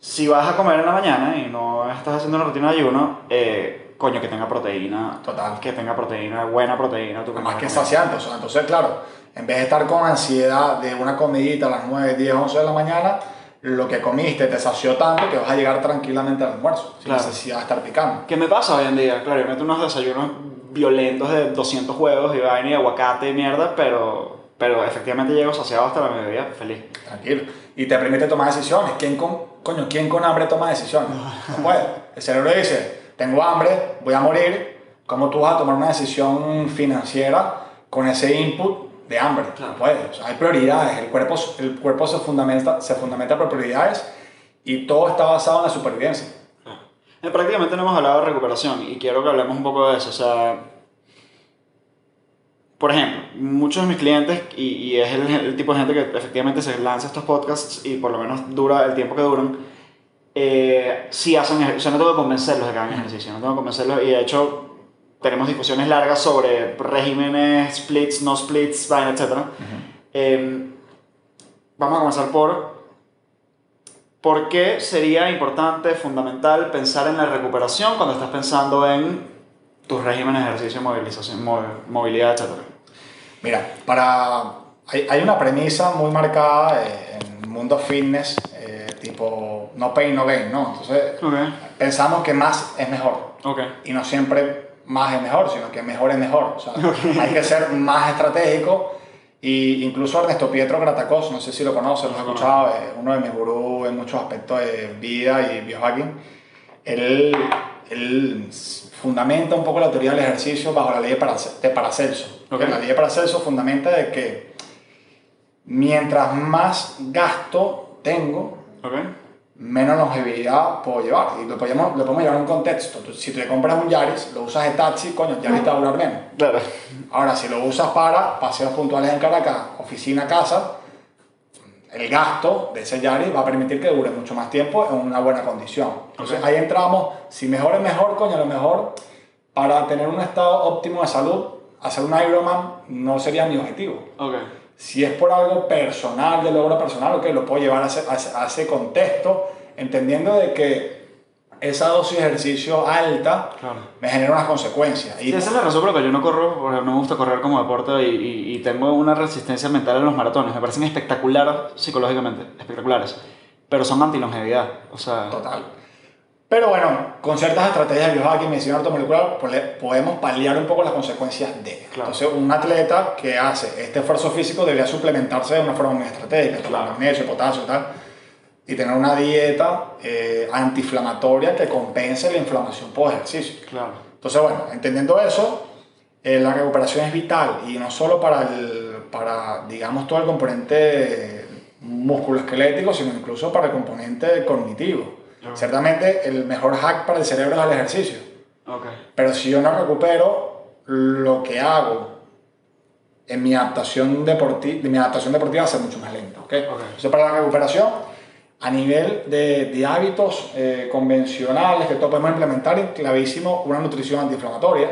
[SPEAKER 1] si vas a comer en la mañana y no estás haciendo una rutina de ayuno, eh, coño, que tenga proteína.
[SPEAKER 2] Total.
[SPEAKER 1] Que tenga proteína, buena proteína. Tu
[SPEAKER 2] Más que saciante. O sea, entonces, claro, en vez de estar con ansiedad de una comidita a las 9, 10, 11 de la mañana, lo que comiste te sació tanto que vas a llegar tranquilamente al almuerzo, sin
[SPEAKER 1] Claro.
[SPEAKER 2] necesidad de estar picando.
[SPEAKER 1] ¿Qué me pasa hoy en día? Claro, yo meto unos desayunos violentos de 200 huevos y vaina y aguacate y mierda, pero, pero efectivamente llego saciado hasta la mediodía, feliz.
[SPEAKER 2] Tranquilo. Y te permite tomar decisiones. ¿Quién, con- coño, ¿quién con hambre toma decisiones? No puede. El cerebro dice, tengo hambre, voy a morir. ¿Cómo tú vas a tomar una decisión financiera con ese input de hambre?
[SPEAKER 1] Claro.
[SPEAKER 2] No puede. O sea, hay prioridades. El cuerpo, el cuerpo se, fundamenta, se fundamenta por prioridades y todo está basado en la supervivencia.
[SPEAKER 1] Eh, Prácticamente no hemos hablado de recuperación y quiero que hablemos un poco de eso. O sea, por ejemplo, muchos de mis clientes, y, y es el, el tipo de gente que efectivamente se lanza estos podcasts y por lo menos dura el tiempo que duran, eh, sí hacen ejercicio. O sea, no tengo que convencerlos de que hagan ejercicio, no tengo que convencerlos. Y de hecho, tenemos discusiones largas sobre regímenes, splits, no splits, vaina, etc. Eh, vamos a comenzar por ¿Por qué sería importante, fundamental, pensar en la recuperación cuando estás pensando en tus regímenes de ejercicio, movilización, movi- movilidad, etcétera?
[SPEAKER 2] Mira, para, hay, hay una premisa muy marcada eh, en el mundo fitness, eh, tipo no pain, no gain, ¿no? Entonces,
[SPEAKER 1] Ok,
[SPEAKER 2] pensamos que más es mejor.
[SPEAKER 1] ok.
[SPEAKER 2] Y no siempre más es mejor, sino que mejor es mejor. O sea, hay que ser más estratégico. Y incluso Ernesto Pietro Gratacos, no sé si lo conoces, lo
[SPEAKER 1] Lo
[SPEAKER 2] escuchado, es uno de mis gurús en muchos aspectos de vida y biohacking. Él, él fundamenta un poco la teoría del ejercicio bajo la ley de Parace- de Paracelso.
[SPEAKER 1] Ok.
[SPEAKER 2] La ley de Paracelso fundamenta de que mientras más gasto tengo,
[SPEAKER 1] Ok,
[SPEAKER 2] menos longevidad puedo llevar. Y lo podemos, lo podemos llevar en un contexto. Tú- si te compras un Yaris, lo usas de taxi, coño, el Yaris te va a durar menos.
[SPEAKER 1] claro.
[SPEAKER 2] Ahora, si lo usas para paseos puntuales en Caracas, oficina, casa, el gasto de ese Yaris va a permitir que dure mucho más tiempo en una buena condición. Entonces
[SPEAKER 1] Ok.
[SPEAKER 2] ahí entramos, si mejor es mejor, coño, a lo mejor para tener un estado óptimo de salud, hacer un Ironman no sería mi objetivo.
[SPEAKER 1] Ok,
[SPEAKER 2] Si es por algo personal, de logro personal, ok, lo puedo llevar a ese, a ese- contexto, entendiendo de que esa dosis de ejercicio alta
[SPEAKER 1] claro.
[SPEAKER 2] me genera unas consecuencias.
[SPEAKER 1] Y
[SPEAKER 2] Y
[SPEAKER 1] esa es la razón por la que yo no corro, porque no me gusta correr como deporte y, y- y tengo una resistencia mental en los maratones. Me parecen espectacular psicológicamente, espectaculares. Pero son anti-longevidad. O sea,
[SPEAKER 2] total. Pero bueno, con ciertas estrategias de biohacking, medicina ortomolecular, pole- podemos paliar un poco las consecuencias de.
[SPEAKER 1] Claro.
[SPEAKER 2] Entonces, un atleta que hace este esfuerzo físico debería suplementarse de una forma muy estratégica,
[SPEAKER 1] Claro.
[SPEAKER 2] magnesio, potasio y tal, y tener una dieta eh, antiinflamatoria que compense la inflamación por ejercicio.
[SPEAKER 1] claro.
[SPEAKER 2] Entonces, bueno, entendiendo eso, eh, la recuperación es vital y no solo para, el, para digamos, todo el componente musculoesquelético, sino incluso para el componente cognitivo.
[SPEAKER 1] Claro.
[SPEAKER 2] Ciertamente, el mejor hack para el cerebro es el ejercicio.
[SPEAKER 1] Ok,
[SPEAKER 2] Pero si yo no recupero lo que hago en mi adaptación, deporti mi adaptación deportiva va a ser mucho más lenta. ¿ok?
[SPEAKER 1] Ok.
[SPEAKER 2] Entonces, para la recuperación, a nivel de, de hábitos eh, convencionales que todos podemos implementar, es clavísimo una nutrición antiinflamatoria,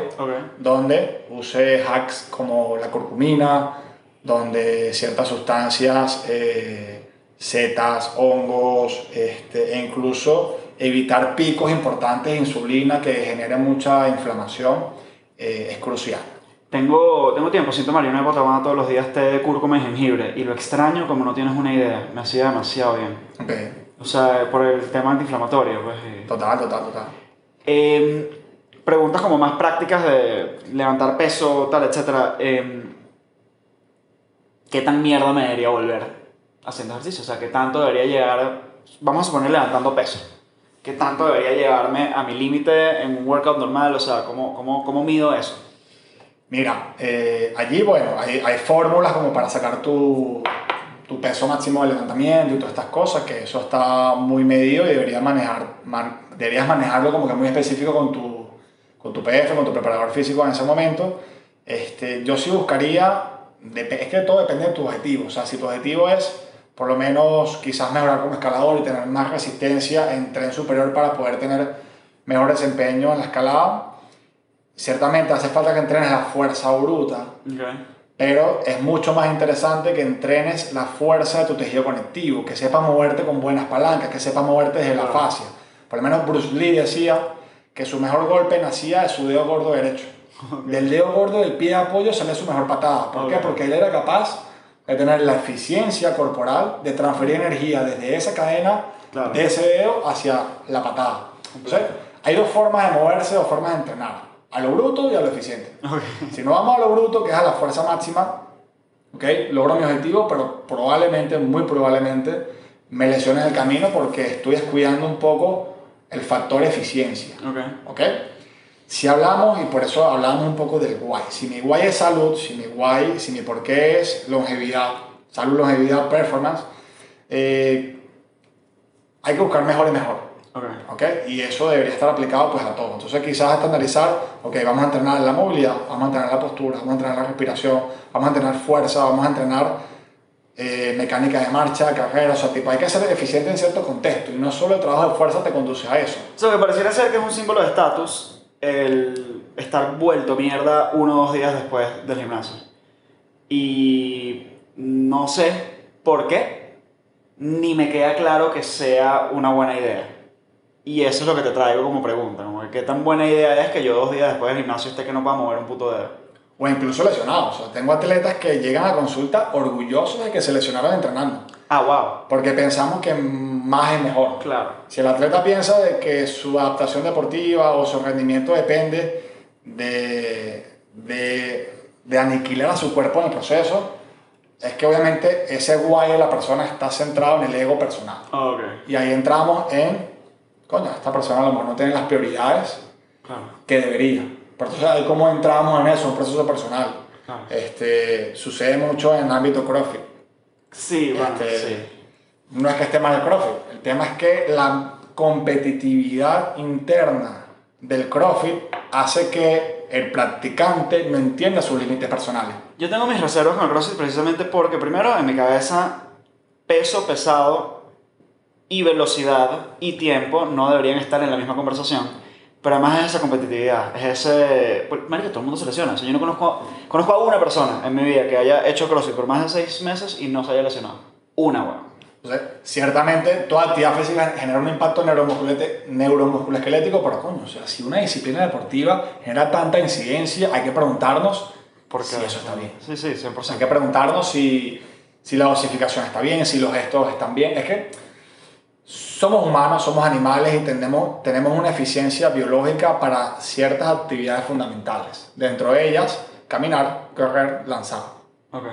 [SPEAKER 2] donde use hacks como la curcumina, donde ciertas sustancias, eh, setas, hongos, este, e incluso evitar picos importantes de insulina que generen mucha inflamación, eh, es crucial.
[SPEAKER 1] Tengo, tengo tiempo sin tomar, yo me tomaba todos los días té de cúrcuma y jengibre y lo extraño como no tienes una idea, me hacía demasiado bien.
[SPEAKER 2] Ok,
[SPEAKER 1] O sea, por el tema antiinflamatorio, pues. y-
[SPEAKER 2] Total, total, total.
[SPEAKER 1] Eh, preguntas como más prácticas de levantar peso, tal, etcétera. Eh, ¿Qué tan mierda me debería volver haciendo ejercicio? O sea, ¿qué tanto debería llegar, vamos a suponer levantando peso? ¿Qué tanto debería llevarme a mi límite en un workout normal? O sea, ¿cómo, cómo, cómo mido eso?
[SPEAKER 2] Mira, eh, allí, bueno, hay, hay fórmulas como para sacar tu, tu peso máximo de levantamiento y todas estas cosas, que eso está muy medido y deberías, manejar, man- deberías manejarlo como que muy específico con tu, con tu PF, con tu preparador físico en ese momento. Este, yo sí buscaría, es que todo depende de tu objetivo, o sea, si tu objetivo es por lo menos quizás mejorar como escalador y tener más resistencia en tren superior para poder tener mejor desempeño en la escalada, ciertamente hace falta que entrenes la fuerza bruta, pero es mucho más interesante que entrenes la fuerza de tu tejido conectivo, que sepas moverte con buenas palancas, que sepas moverte desde la fascia. Por lo menos Bruce Lee decía que su mejor golpe nacía de su dedo gordo derecho. Del dedo gordo del pie de apoyo sale su mejor patada. ¿Por qué? Porque él era capaz de tener la eficiencia corporal de transferir energía desde esa cadena
[SPEAKER 1] Claro.
[SPEAKER 2] de ese dedo hacia la patada. Entonces, hay dos formas de moverse, dos formas de entrenar. A lo bruto y a lo eficiente. Si no vamos a lo bruto, que es a la fuerza máxima, ¿ok? Logro mi objetivo, pero probablemente, muy probablemente, me lesiono en el camino porque estoy descuidando un poco el factor eficiencia.
[SPEAKER 1] Ok.
[SPEAKER 2] ¿Ok? Si hablamos, y por eso hablamos un poco del why. Si mi why es salud, si mi why, si mi por qué es longevidad, salud, longevidad, performance, eh, hay que buscar mejor y mejor.
[SPEAKER 1] Ok.
[SPEAKER 2] ¿ok? Y eso debería estar aplicado pues a todo. Entonces quizás estandarizar, ok, vamos a entrenar la movilidad, vamos a entrenar la postura, vamos a entrenar la respiración, vamos a entrenar fuerza, vamos a entrenar eh, mecánica de marcha, carrera, o sea, tipo, hay que ser eficiente en cierto contexto y no solo el trabajo de fuerza te conduce a eso.
[SPEAKER 1] O sea, que pareciera ser que es un símbolo de estatus el estar vuelto mierda uno o dos días después del gimnasio. Y no sé por qué, ni me queda claro que sea una buena idea. Y eso es lo que te traigo como pregunta, como qué tan buena idea es que yo dos días después del gimnasio esté que no pueda mover un puto dedo.
[SPEAKER 2] O incluso lesionados. O sea, tengo atletas que llegan a consulta orgullosos de que se lesionaron entrenando.
[SPEAKER 1] Ah, wow.
[SPEAKER 2] Porque pensamos que más es mejor.
[SPEAKER 1] Claro.
[SPEAKER 2] Si el atleta piensa de que su adaptación deportiva o su rendimiento depende de, de, de aniquilar a su cuerpo en el proceso, es que obviamente ese guay de la persona está centrado en el ego personal.
[SPEAKER 1] Ok.
[SPEAKER 2] Y ahí entramos en, coño, esta persona a lo mejor no tiene las prioridades
[SPEAKER 1] Claro.
[SPEAKER 2] que debería. Pero entonces, cómo entramos en eso, un proceso personal.
[SPEAKER 1] Claro.
[SPEAKER 2] Este, sucede mucho en el ámbito CrossFit.
[SPEAKER 1] Sí, bueno,
[SPEAKER 2] Este,
[SPEAKER 1] sí.
[SPEAKER 2] No es que esté mal el CrossFit, el tema es que la competitividad interna del CrossFit hace que el practicante no entienda sus límites personales.
[SPEAKER 1] Yo tengo mis reservas con el CrossFit precisamente porque, primero, en mi cabeza, peso pesado y velocidad y tiempo no deberían estar en la misma conversación. Pero además es esa competitividad, es ese... Marico, todo el mundo se lesiona. O sea, yo no conozco, conozco a una persona en mi vida que haya hecho CrossFit por más de seis meses y no se haya lesionado. Una, weón.
[SPEAKER 2] Entonces, ciertamente, toda actividad física genera un impacto neuromusculoesquelético, pero coño, o sea, si una disciplina deportiva genera tanta incidencia, hay que preguntarnos
[SPEAKER 1] Porque
[SPEAKER 2] si eso está bien.
[SPEAKER 1] Sí, sí, 100%.
[SPEAKER 2] Hay que preguntarnos si, si la dosificación está bien, si los gestos están bien. Es que somos humanos, somos animales y tenemos, tenemos una eficiencia biológica para ciertas actividades fundamentales. Dentro de ellas, caminar, correr, lanzar.
[SPEAKER 1] Ok.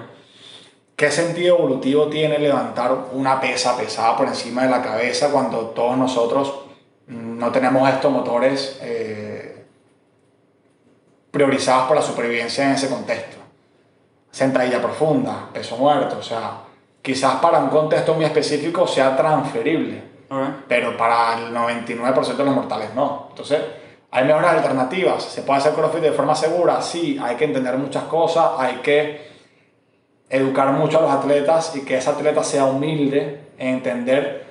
[SPEAKER 2] ¿Qué sentido evolutivo tiene levantar una pesa pesada por encima de la cabeza cuando todos nosotros no tenemos estos motores eh, priorizados por la supervivencia en ese contexto? Sentadilla profunda, peso muerto, o sea, quizás para un contexto muy específico sea transferible, pero para el 99% de los mortales no. Entonces, hay mejores alternativas. ¿Se puede hacer CrossFit de forma segura? Sí, hay que entender muchas cosas, hay que educar mucho a los atletas y que ese atleta sea humilde en entender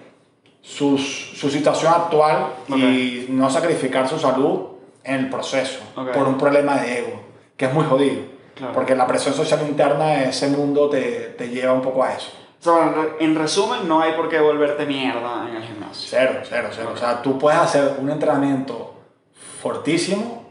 [SPEAKER 2] sus- su situación actual y no sacrificar su salud en el proceso
[SPEAKER 1] Ok.
[SPEAKER 2] por un problema de ego, que es muy jodido.
[SPEAKER 1] Claro.
[SPEAKER 2] Porque la presión social interna de ese mundo te, te lleva un poco a eso.
[SPEAKER 1] En resumen, no hay por qué volverte mierda en el gimnasio.
[SPEAKER 2] Cero, cero, cero. O sea, tú puedes hacer un entrenamiento fortísimo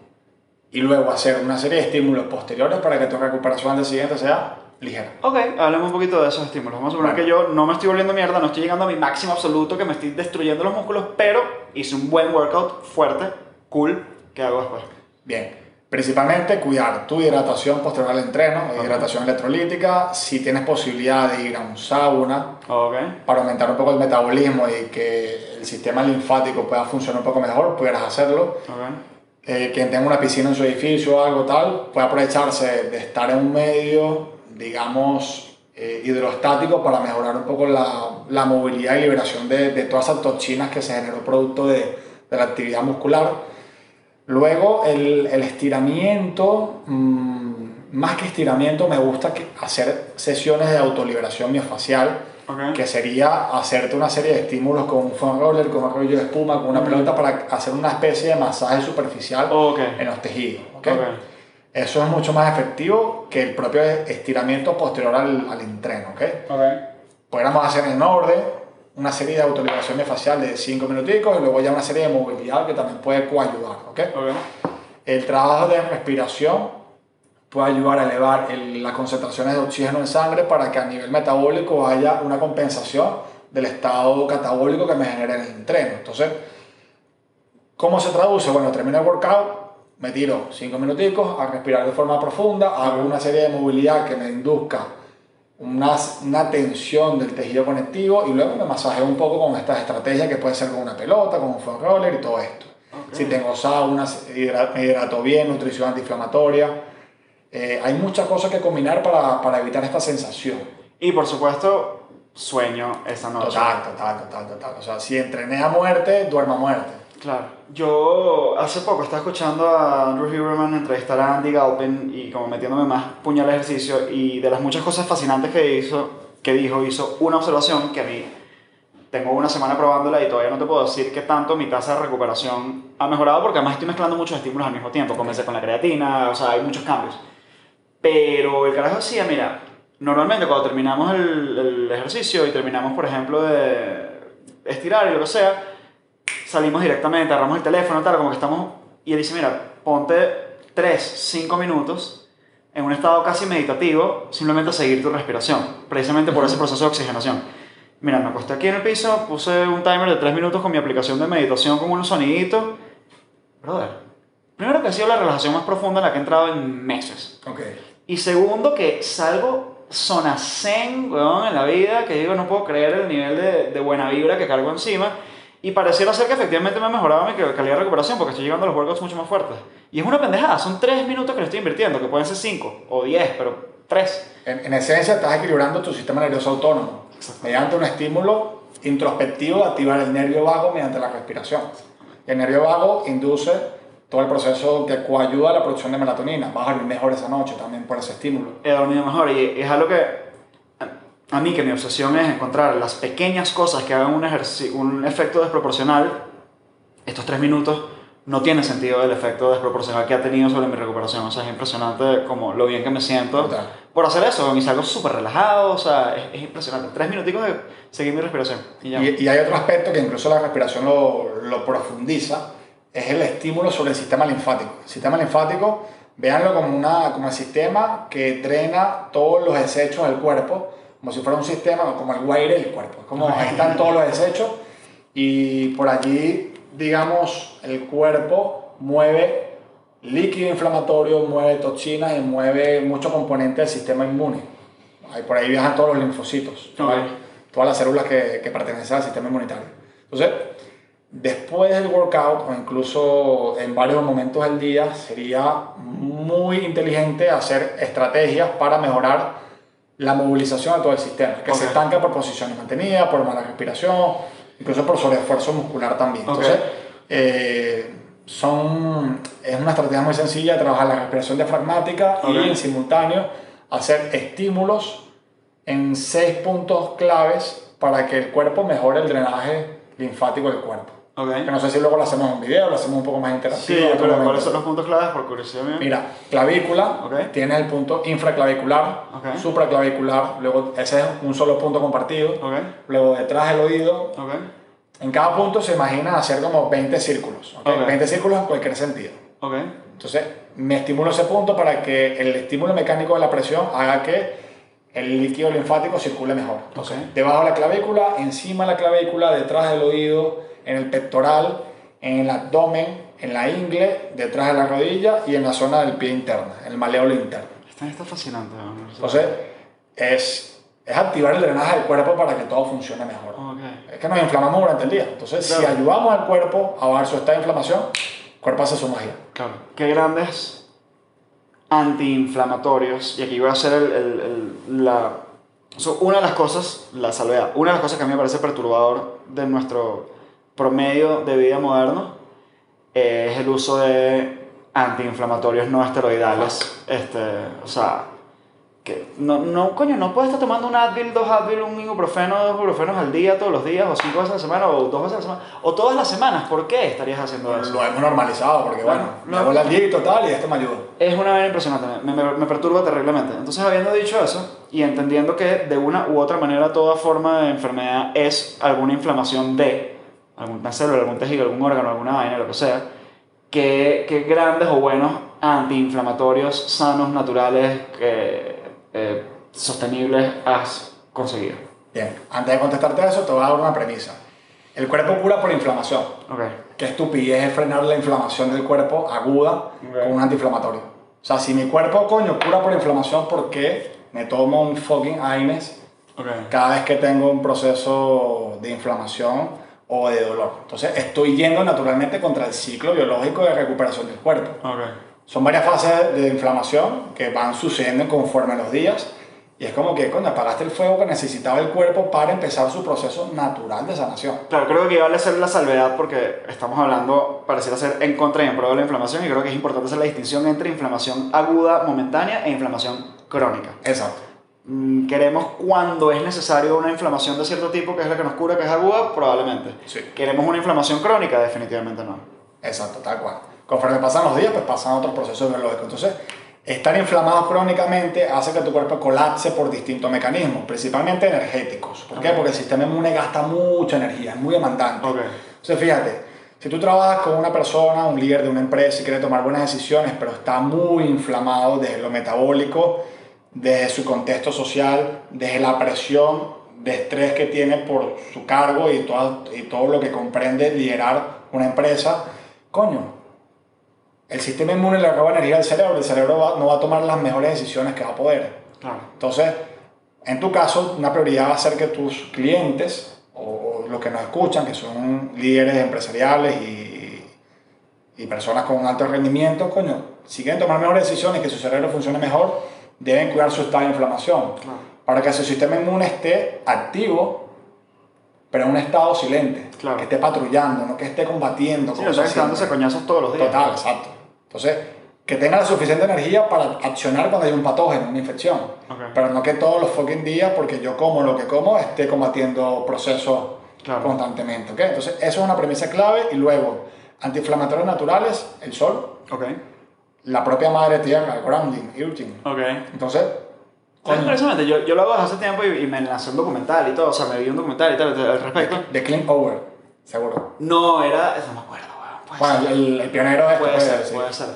[SPEAKER 2] y luego hacer una serie de estímulos posteriores para que tu recuperación al día siguiente sea ligera.
[SPEAKER 1] Ok, hablemos un poquito de esos estímulos. Vamos a suponer
[SPEAKER 2] Bueno.
[SPEAKER 1] que yo no me estoy volviendo mierda, no estoy llegando a mi máximo absoluto, que me estoy destruyendo los músculos, pero hice un buen workout fuerte, cool, ¿qué hago después?
[SPEAKER 2] Bien. Principalmente cuidar tu hidratación posterior al entreno, hidratación electrolítica. Si tienes posibilidad de ir a un sauna
[SPEAKER 1] Ok.
[SPEAKER 2] para aumentar un poco el metabolismo y que el sistema linfático pueda funcionar un poco mejor, pudieras hacerlo.
[SPEAKER 1] Ok.
[SPEAKER 2] eh, quien tenga una piscina en su edificio o algo tal, puede aprovecharse de estar en un medio, digamos, eh, hidrostático para mejorar un poco la, la movilidad y liberación de, de todas esas toxinas que se generó producto de, de la actividad muscular. Luego, el, el estiramiento, mm, más que estiramiento, me gusta que- hacer sesiones de autoliberación miofascial,
[SPEAKER 1] Ok.
[SPEAKER 2] que sería hacerte una serie de estímulos con un foam roller, con un rollo de espuma, con una pelota para hacer una especie de masaje superficial en los tejidos. Eso es mucho más efectivo que el propio estiramiento posterior al, al entreno. ¿ok?
[SPEAKER 1] Ok.
[SPEAKER 2] Podríamos hacer en orden una serie de autoliberación facial de 5 minuticos y luego ya una serie de movilidad que también puede coayudar. ¿ok?
[SPEAKER 1] Ok.
[SPEAKER 2] El trabajo de respiración puede ayudar a elevar el- las concentraciones de oxígeno en sangre para que a nivel metabólico haya una compensación del estado catabólico que me genera en el entreno. Entonces, ¿cómo se traduce? Bueno, termino el workout, me tiro 5 minuticos a respirar de forma profunda, hago una serie de movilidad que me induzca una, una tensión del tejido conectivo y luego me masajeo un poco con estas estrategias que puede ser con una pelota, con un foam roller y todo esto. Si tengo sauna, me hidrato bien, nutrición antiinflamatoria. Eh, hay muchas cosas que combinar para, para evitar esta sensación.
[SPEAKER 1] Y por supuesto, sueño esa noche.
[SPEAKER 2] Total, total, total, total. O sea, si entrené a muerte, duermo a muerte.
[SPEAKER 1] Claro. Yo hace poco estaba escuchando a Andrew Huberman entrevistar a Andy Galpin y como metiéndome más puñal al ejercicio y de las muchas cosas fascinantes que hizo, que dijo, hizo una observación que a mí tengo una semana probándola y todavía no te puedo decir que tanto mi tasa de recuperación ha mejorado porque además estoy mezclando muchos estímulos al mismo tiempo. Comencé con la creatina, o sea, hay muchos cambios. Pero el carajo decía, mira, normalmente cuando terminamos el, el ejercicio y terminamos, por ejemplo, de estirar y lo que sea, salimos directamente, agarramos el teléfono, tal, como que estamos... Y él dice, mira, ponte 3, 5 minutos en un estado casi meditativo, simplemente a seguir tu respiración, precisamente por ese proceso de oxigenación. Mira, me acosté aquí en el piso, puse un timer de 3 minutos con mi aplicación de meditación con unos soniditos. Brother, primero que ha sido la relajación más profunda en la que he entrado en meses.
[SPEAKER 2] Ok.
[SPEAKER 1] Y segundo, que salgo zona zen, weón, en la vida, que digo, no puedo creer el nivel de, de buena vibra que cargo encima. Y pareciera ser que efectivamente me ha mejorado mi calidad de recuperación porque estoy llegando a los workouts mucho más fuertes. Y es una pendejada, son 3 minutos que le estoy invirtiendo, que pueden ser 5 o 10, pero 3.
[SPEAKER 2] En, en esencia, estás equilibrando tu sistema nervioso autónomo mediante un estímulo introspectivo de activar el nervio vago mediante la respiración. Y el nervio vago induce todo el proceso que coayuda a la producción de melatonina. Vas a dormir mejor esa noche también por ese estímulo.
[SPEAKER 1] He dormido mejor y es algo que a- mí que mi obsesión es encontrar las pequeñas cosas que hagan un, un efecto desproporcional. Estos 3 minutos no tiene sentido el efecto desproporcional que ha tenido sobre mi recuperación. O sea, es impresionante como lo bien que me siento
[SPEAKER 2] Total.
[SPEAKER 1] por hacer eso. Y salgo súper relajado, o sea, es, es impresionante. Tres minuticos de seguir mi respiración y ya.
[SPEAKER 2] Y, y hay otro aspecto que incluso la respiración lo, lo profundiza, es el estímulo sobre el sistema linfático. El sistema linfático, véanlo como, una, como el sistema que drena todos los desechos del cuerpo, como si fuera un sistema, como el guaire del cuerpo. Es Como ahí están todos los desechos y por allí, digamos, el cuerpo mueve líquido inflamatorio, mueve toxinas y mueve muchos componentes del sistema inmune. Ahí por ahí viajan todos los linfocitos, todas,
[SPEAKER 1] Ok.
[SPEAKER 2] todas las células que, que pertenecen al sistema inmunitario. Entonces, después del workout o incluso en varios momentos del día, sería muy inteligente hacer estrategias para mejorar la movilización de todo el sistema, que se estanca por posiciones mantenidas, por mala respiración, incluso por sobreesfuerzo muscular también. Entonces, eh, son, es una estrategia muy sencilla trabajar la respiración diafragmática
[SPEAKER 1] Ok.
[SPEAKER 2] y en simultáneo hacer estímulos en seis puntos claves para que el cuerpo mejore el drenaje linfático del cuerpo.
[SPEAKER 1] Ok.
[SPEAKER 2] Que no sé si luego lo hacemos en video, lo hacemos un poco más interactivo.
[SPEAKER 1] Sí, pero. ¿cuáles son los puntos claves por curiosidad mía?
[SPEAKER 2] Mira, clavícula,
[SPEAKER 1] Ok.
[SPEAKER 2] tiene el punto infraclavicular,
[SPEAKER 1] Ok.
[SPEAKER 2] supraclavicular, luego ese es un solo punto compartido, luego detrás del oído. En cada punto se imagina hacer como 20 círculos, ¿ok?
[SPEAKER 1] Ok.
[SPEAKER 2] 20 círculos en cualquier sentido. Entonces, me estimulo ese punto para que el estímulo mecánico de la presión haga que el líquido linfático circule mejor. Entonces, debajo de la clavícula, encima de la clavícula, detrás del oído, en el pectoral, en el abdomen, en la ingle, detrás de la rodilla y en la zona del pie interna, el maleolo interno.
[SPEAKER 1] Esta está fascinante. ¿no?
[SPEAKER 2] Entonces, es, es activar el drenaje del cuerpo para que todo funcione mejor.
[SPEAKER 1] Ok.
[SPEAKER 2] Es que nos inflamamos durante el día. Entonces, si
[SPEAKER 1] Claro.
[SPEAKER 2] ayudamos al cuerpo a bajar su estado de inflamación, el cuerpo hace su magia.
[SPEAKER 1] Claro. Qué grandes antiinflamatorios. Y aquí voy a hacer el, el- el- la... so, una de las cosas, la salvedad, una de las cosas que a mí me parece perturbador de nuestro promedio de vida moderno es el uso de antiinflamatorios no esteroidales. Este, o sea, que no, no, coño, no puedes estar tomando un Advil, dos Advil, un ibuprofeno, dos ibuprofenos al día, todos los días, o cinco veces a la semana, o dos veces a la semana, o todas las semanas. ¿Por qué estarías haciendo eso?
[SPEAKER 2] Lo hemos normalizado porque, bueno, me hago el día y total y esto me ayuda.
[SPEAKER 1] Es una vaina impresionante, me, me, me perturba terriblemente. Entonces, habiendo dicho eso, y entendiendo que de una u otra manera toda forma de enfermedad es alguna inflamación de alguna célula, algún tejido, algún órgano, alguna vaina, lo que sea, que, que grandes o buenos antiinflamatorios sanos, naturales, eh, sostenibles has conseguido.
[SPEAKER 2] Bien, antes de contestarte a eso, te voy a dar una premisa. El cuerpo cura por inflamación.
[SPEAKER 1] Ok,
[SPEAKER 2] Qué estupidez es frenar la inflamación del cuerpo aguda con un antiinflamatorio. O sea, si mi cuerpo, coño, cura por inflamación, ¿por qué me tomo un fucking AINES cada vez que tengo un proceso de inflamación o de dolor. Entonces estoy yendo naturalmente contra el ciclo biológico de recuperación del cuerpo.
[SPEAKER 1] Ok.
[SPEAKER 2] Son varias fases de inflamación que van sucediendo conforme los días y es como que, coño, apagaste el fuego que necesitaba el cuerpo para empezar su proceso natural de sanación.
[SPEAKER 1] Claro, creo que vale hacer la salvedad porque estamos hablando, pareciera ser en contra y en pro de la inflamación y creo que es importante hacer la distinción entre inflamación aguda, momentánea e inflamación crónica.
[SPEAKER 2] Exacto.
[SPEAKER 1] Mm, Queremos cuando es necesario una inflamación de cierto tipo, que es la que nos cura, que es aguda, probablemente.
[SPEAKER 2] Sí.
[SPEAKER 1] Queremos una inflamación crónica, definitivamente no.
[SPEAKER 2] Exacto, tal cual. Conforme pasan los días, pues pasan otros procesos biológicos. Entonces, estar inflamado crónicamente hace que tu cuerpo colapse por distintos mecanismos, principalmente energéticos. ¿Por qué?
[SPEAKER 1] Ok.
[SPEAKER 2] Porque el sistema inmune gasta mucha energía, es muy demandante.
[SPEAKER 1] Ok.
[SPEAKER 2] Entonces, fíjate, si tú trabajas con una persona, un líder de una empresa y quiere tomar buenas decisiones, pero está muy inflamado desde lo metabólico, desde su contexto social, desde la presión de estrés que tiene por su cargo y todo, y todo lo que comprende liderar una empresa, coño, el sistema inmune le roba energía al cerebro, el cerebro va- no va a tomar las mejores decisiones que va a poder.
[SPEAKER 1] Claro.
[SPEAKER 2] Entonces, en tu caso, una prioridad va a ser que tus clientes o, o los que nos escuchan, que son líderes empresariales y, y personas con alto rendimiento, coño, si quieren tomar mejores decisiones que su cerebro funcione mejor, deben cuidar su estado de inflamación.
[SPEAKER 1] Claro.
[SPEAKER 2] Para que su sistema inmune esté activo, pero en un estado silente.
[SPEAKER 1] Claro.
[SPEAKER 2] Que esté patrullando, no que esté combatiendo.
[SPEAKER 1] Sí, no estás dándose coñazos todos los días.
[SPEAKER 2] Total, exacto. Entonces, que tenga la suficiente energía para accionar cuando hay un patógeno, una infección.
[SPEAKER 1] Ok.
[SPEAKER 2] Pero no que todos los fucking días, porque yo como lo que como, esté combatiendo procesos
[SPEAKER 1] Claro.
[SPEAKER 2] constantemente. ¿ok? Entonces, eso es una premisa clave. Y luego, antiinflamatorios naturales, el sol,
[SPEAKER 1] Ok.
[SPEAKER 2] La propia madre tierra, el grounding, earthing.
[SPEAKER 1] Ok.
[SPEAKER 2] Entonces,
[SPEAKER 1] Coño, precisamente, yo, yo lo hago hace tiempo y, y me lancé un documental y todo, o sea, me vi un documental y tal al respecto.
[SPEAKER 2] de clean over, seguro.
[SPEAKER 1] No, era. No me acuerdo, weón.
[SPEAKER 2] Bueno,
[SPEAKER 1] ser.
[SPEAKER 2] el, el pionero es
[SPEAKER 1] Puede ser,
[SPEAKER 2] sí.
[SPEAKER 1] puede ser.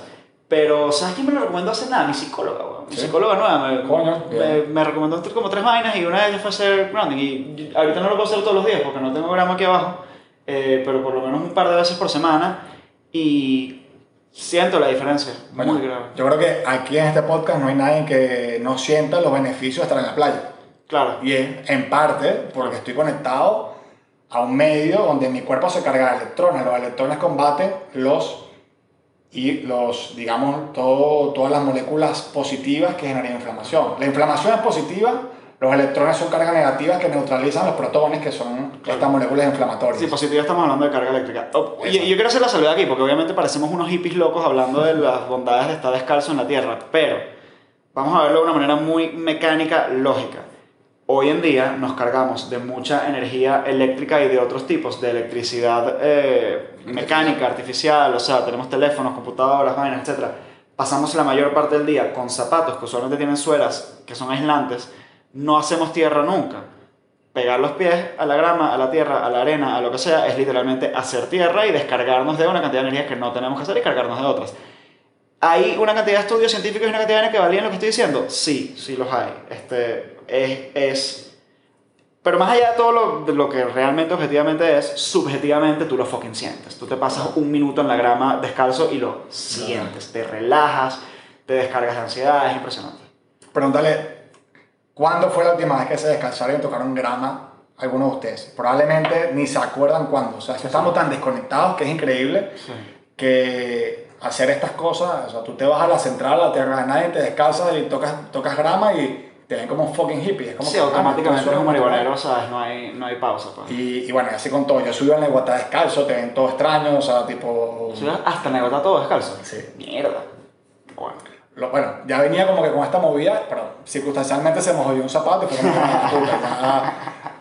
[SPEAKER 1] Pero, ¿sabes quién me lo recomendó hace nada? Mi psicóloga, weón. Mi
[SPEAKER 2] Sí.
[SPEAKER 1] psicóloga nueva. Me,
[SPEAKER 2] Coño,
[SPEAKER 1] me, me recomendó como tres vainas y una de ellas fue hacer grounding. Y ahorita no lo puedo hacer todos los días porque no tengo gramo aquí abajo, eh, pero por lo menos un par de veces por semana. Y siento la diferencia.
[SPEAKER 2] Bueno,
[SPEAKER 1] muy grave.
[SPEAKER 2] yo creo que aquí en este podcast no hay nadie que no sienta los beneficios de estar en la playa.
[SPEAKER 1] Claro.
[SPEAKER 2] Y es en parte porque estoy conectado a un medio donde mi cuerpo se carga de electrones. Los electrones combaten los y los, digamos, todo, todas las moléculas positivas que generan inflamación. La inflamación es positiva, los electrones son cargas negativas que neutralizan los protones, que son
[SPEAKER 1] Claro.
[SPEAKER 2] estas moléculas inflamatorias.
[SPEAKER 1] Sí, positivo estamos hablando de carga eléctrica. Oh, y, yo quiero hacer la salvedad aquí, porque obviamente parecemos unos hippies locos hablando de las bondades de estar descalzo en la tierra, pero vamos a verlo de una manera muy mecánica, lógica. Hoy en día nos cargamos de mucha energía eléctrica y de otros tipos, de electricidad eh, mecánica, artificial, o sea, tenemos teléfonos, computadoras, vainas, etc. Pasamos la mayor parte del día con zapatos que usualmente tienen suelas que son aislantes, no hacemos tierra nunca pegar los pies a la grama, a la tierra, a la arena, a lo que sea, es literalmente hacer tierra y descargarnos de una cantidad de energías que no tenemos que hacer y cargarnos de otras. ¿Hay una cantidad de estudios científicos y una cantidad de que valían lo que estoy diciendo? Sí, sí los hay. Este, es, es... Pero más allá de todo lo, lo que realmente objetivamente es, subjetivamente tú lo fucking sientes. Tú te pasas un minuto en la grama descalzo y lo sientes. Te relajas, te descargas de ansiedad, es impresionante.
[SPEAKER 2] Pregúntale, ¿cuándo fue la última vez que se descansaron y tocaron grama algunos de ustedes? Probablemente ni se acuerdan cuándo. O sea, estamos tan desconectados que es increíble que hacer estas cosas, o sea, tú te vas a la central, a la tierra de nadie, te descalzas y tocas, tocas grama y te ven como un fucking hippie. Es como
[SPEAKER 1] Sí,
[SPEAKER 2] que, ah,
[SPEAKER 1] automáticamente
[SPEAKER 2] esto
[SPEAKER 1] eres un marihuanero, ¿sabes? No hay, no hay pausa. Pues.
[SPEAKER 2] Y, y bueno, así con todo. Yo subí a la Iguatá descalzo, te ven todo extraño, o sea, tipo...
[SPEAKER 1] ¿Sí? Hasta negota todo descalzo.
[SPEAKER 2] Sí.
[SPEAKER 1] Mierda. Bueno.
[SPEAKER 2] Lo- bueno, ya venía como que con esta movida, pero circunstancialmente se me jodió un zapato y fue como, "Ah, puta,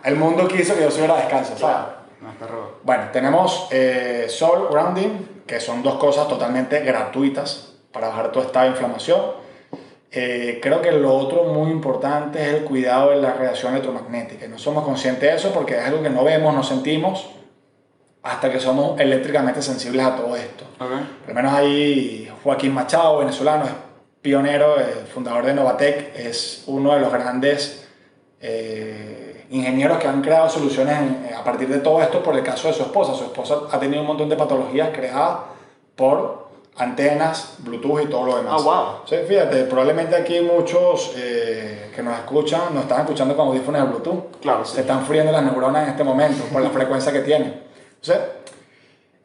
[SPEAKER 2] el mundo quiso que yo subiera descalzo, ¿sabes?
[SPEAKER 1] No, está robo.
[SPEAKER 2] Bueno, tenemos eh, Soul Grounding, que son dos cosas totalmente gratuitas para bajar tu estado de inflamación. Eh, creo que lo otro muy importante es el cuidado de la radiación electromagnética. No somos conscientes de eso porque es algo que no vemos, no sentimos, hasta que somos eléctricamente sensibles a todo esto.
[SPEAKER 1] Ok.
[SPEAKER 2] Por lo menos ahí Joaquín Machado, venezolano, es pionero, eh, fundador de Novatec, es uno de los grandes eh, ingenieros que han creado soluciones en- a partir de todo esto por el caso de su esposa. Su esposa ha tenido un montón de patologías creadas por antenas, Bluetooth y todo lo demás.
[SPEAKER 1] Ah, wow.
[SPEAKER 2] Sí, fíjate, probablemente aquí muchos eh, que nos escuchan nos están escuchando con audífonos de Bluetooth.
[SPEAKER 1] Claro,
[SPEAKER 2] Se
[SPEAKER 1] sí.
[SPEAKER 2] están friendo las neuronas en este momento por la frecuencia que tienen. Entonces,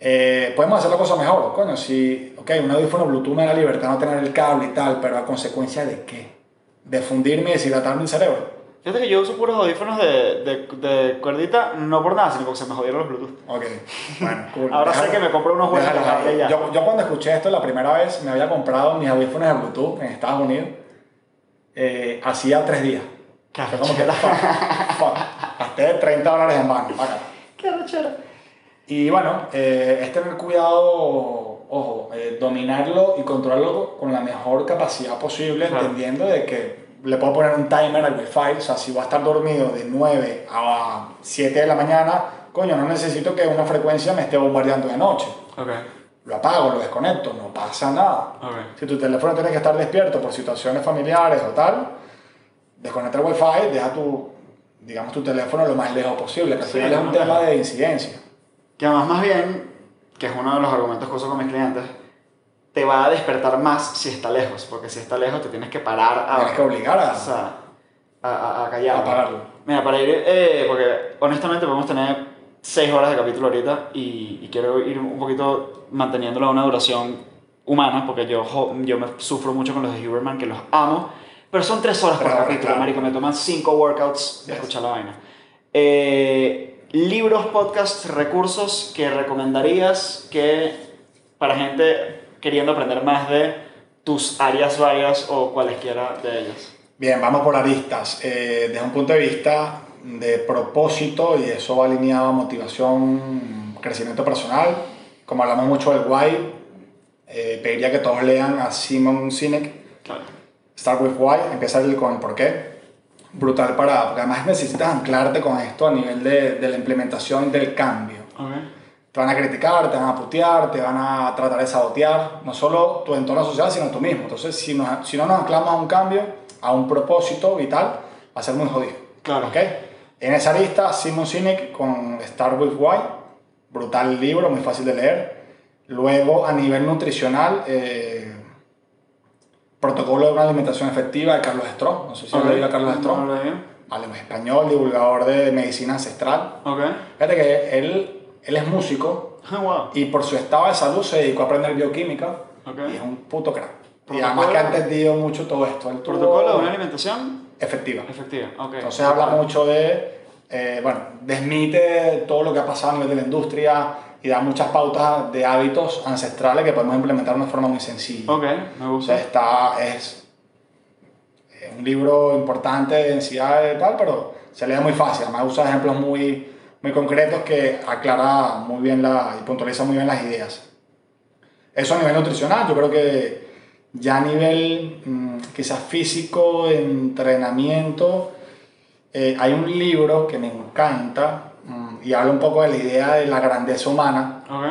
[SPEAKER 2] eh, podemos hacer la cosa mejor. Coño, si, ok, un audífono Bluetooth me da libertad no tener el cable y tal, pero a consecuencia de qué? De fundirme y deshidratarme el cerebro.
[SPEAKER 1] Fíjate que yo uso puros audífonos de, de, de cuerdita, no por nada, sino porque se me jodieron los Bluetooth.
[SPEAKER 2] Ok, bueno, cool.
[SPEAKER 1] Ahora sé que me compro unos buenos
[SPEAKER 2] déjalo
[SPEAKER 1] ya.
[SPEAKER 2] Yo, yo cuando escuché esto la primera vez, me había comprado mis audífonos de Bluetooth en Estados Unidos. eh, hacía tres días. Fue como que, fuck, fuck. Gasté 30 dólares en paga.
[SPEAKER 1] Qué arrechera.
[SPEAKER 2] Y bueno, eh, es tener cuidado, ojo, eh, dominarlo y controlarlo con la mejor capacidad posible,
[SPEAKER 1] Claro.
[SPEAKER 2] entendiendo de que le puedo poner un timer al Wi-Fi, o sea, si voy a estar dormido de 9 a 7 de la mañana, coño, no necesito que una frecuencia me esté bombardeando de noche. Lo apago, lo desconecto, no pasa nada. Si tu teléfono tiene que estar despierto por situaciones familiares o tal, desconecta el Wi-Fi, deja tu, digamos, tu teléfono lo más lejos posible, que al
[SPEAKER 1] Sí,
[SPEAKER 2] final es un tema de incidencia.
[SPEAKER 1] Que además más bien, que es uno de los argumentos que uso con mis clientes, te va a despertar más si está lejos, porque si está lejos te tienes que parar a,
[SPEAKER 2] Tienes que obligar a-
[SPEAKER 1] o sea, a, a, a callar.
[SPEAKER 2] a apagarlo.
[SPEAKER 1] Mira, para ir, eh, porque honestamente podemos tener 6 horas de capítulo ahorita y, y quiero ir un poquito manteniéndolo a una duración humana, porque yo, yo me sufro mucho con los de Huberman, que los amo, pero son 3 horas por capítulo,
[SPEAKER 2] claro.
[SPEAKER 1] marico, me toman 5 workouts de
[SPEAKER 2] Yes.
[SPEAKER 1] escuchar la vaina. Eh, libros, podcasts, recursos que recomendarías que para gente queriendo aprender más de tus áreas varias o cualesquiera de ellas.
[SPEAKER 2] Bien, vamos por aristas. Eh, desde un punto de vista de propósito, y eso va alineado a motivación, crecimiento personal, como hablamos mucho del why, eh, pediría que todos lean a Simon Sinek,
[SPEAKER 1] Claro.
[SPEAKER 2] Start with Why, empieza el- con el por qué. Brutal para, porque además necesitas anclarte con esto a nivel de, de la implementación del cambio.
[SPEAKER 1] Ok.
[SPEAKER 2] Te van a criticar, te van a putear, te van a tratar de sabotear, no solo tu entorno social, sino tú mismo. Entonces, si, nos- si no nos anclamos a un cambio, a un propósito vital, va a ser muy jodido.
[SPEAKER 1] Claro.
[SPEAKER 2] ¿ok? En esa lista, Simon Sinek con Start With Why, brutal libro, muy fácil de leer. Luego, a nivel nutricional, eh, Protocolo de una alimentación efectiva de Carlos Stroh. No sé si
[SPEAKER 1] Ok.
[SPEAKER 2] lo leído a Carlos Stroh.
[SPEAKER 1] No.
[SPEAKER 2] Vale, un español, divulgador de medicina ancestral.
[SPEAKER 1] Ok.
[SPEAKER 2] Fíjate que él, él es músico
[SPEAKER 1] Ah, wow.
[SPEAKER 2] y por su estado de salud se dedicó a aprender bioquímica
[SPEAKER 1] Ok.
[SPEAKER 2] y es un puto crack. Y además que ha entendido mucho todo esto. Él
[SPEAKER 1] Protocolo de una alimentación
[SPEAKER 2] efectiva.
[SPEAKER 1] efectiva. Ok.
[SPEAKER 2] Entonces habla mucho de, eh, bueno, desmite todo lo que ha pasado a nivel de la industria y da muchas pautas de hábitos ancestrales que podemos implementar de una forma muy sencilla.
[SPEAKER 1] Ok, me
[SPEAKER 2] O
[SPEAKER 1] gusta.
[SPEAKER 2] sea, está, es eh, un libro importante de densidad y tal, pero se lee muy fácil. Además usa ejemplos muy, muy concretos que aclara muy bien la, y puntualiza muy bien las ideas. Eso a nivel nutricional, yo creo que ya a nivel mm, quizás físico, entrenamiento, eh, hay un libro que me encanta y habla un poco de la idea de la grandeza humana
[SPEAKER 1] Ok.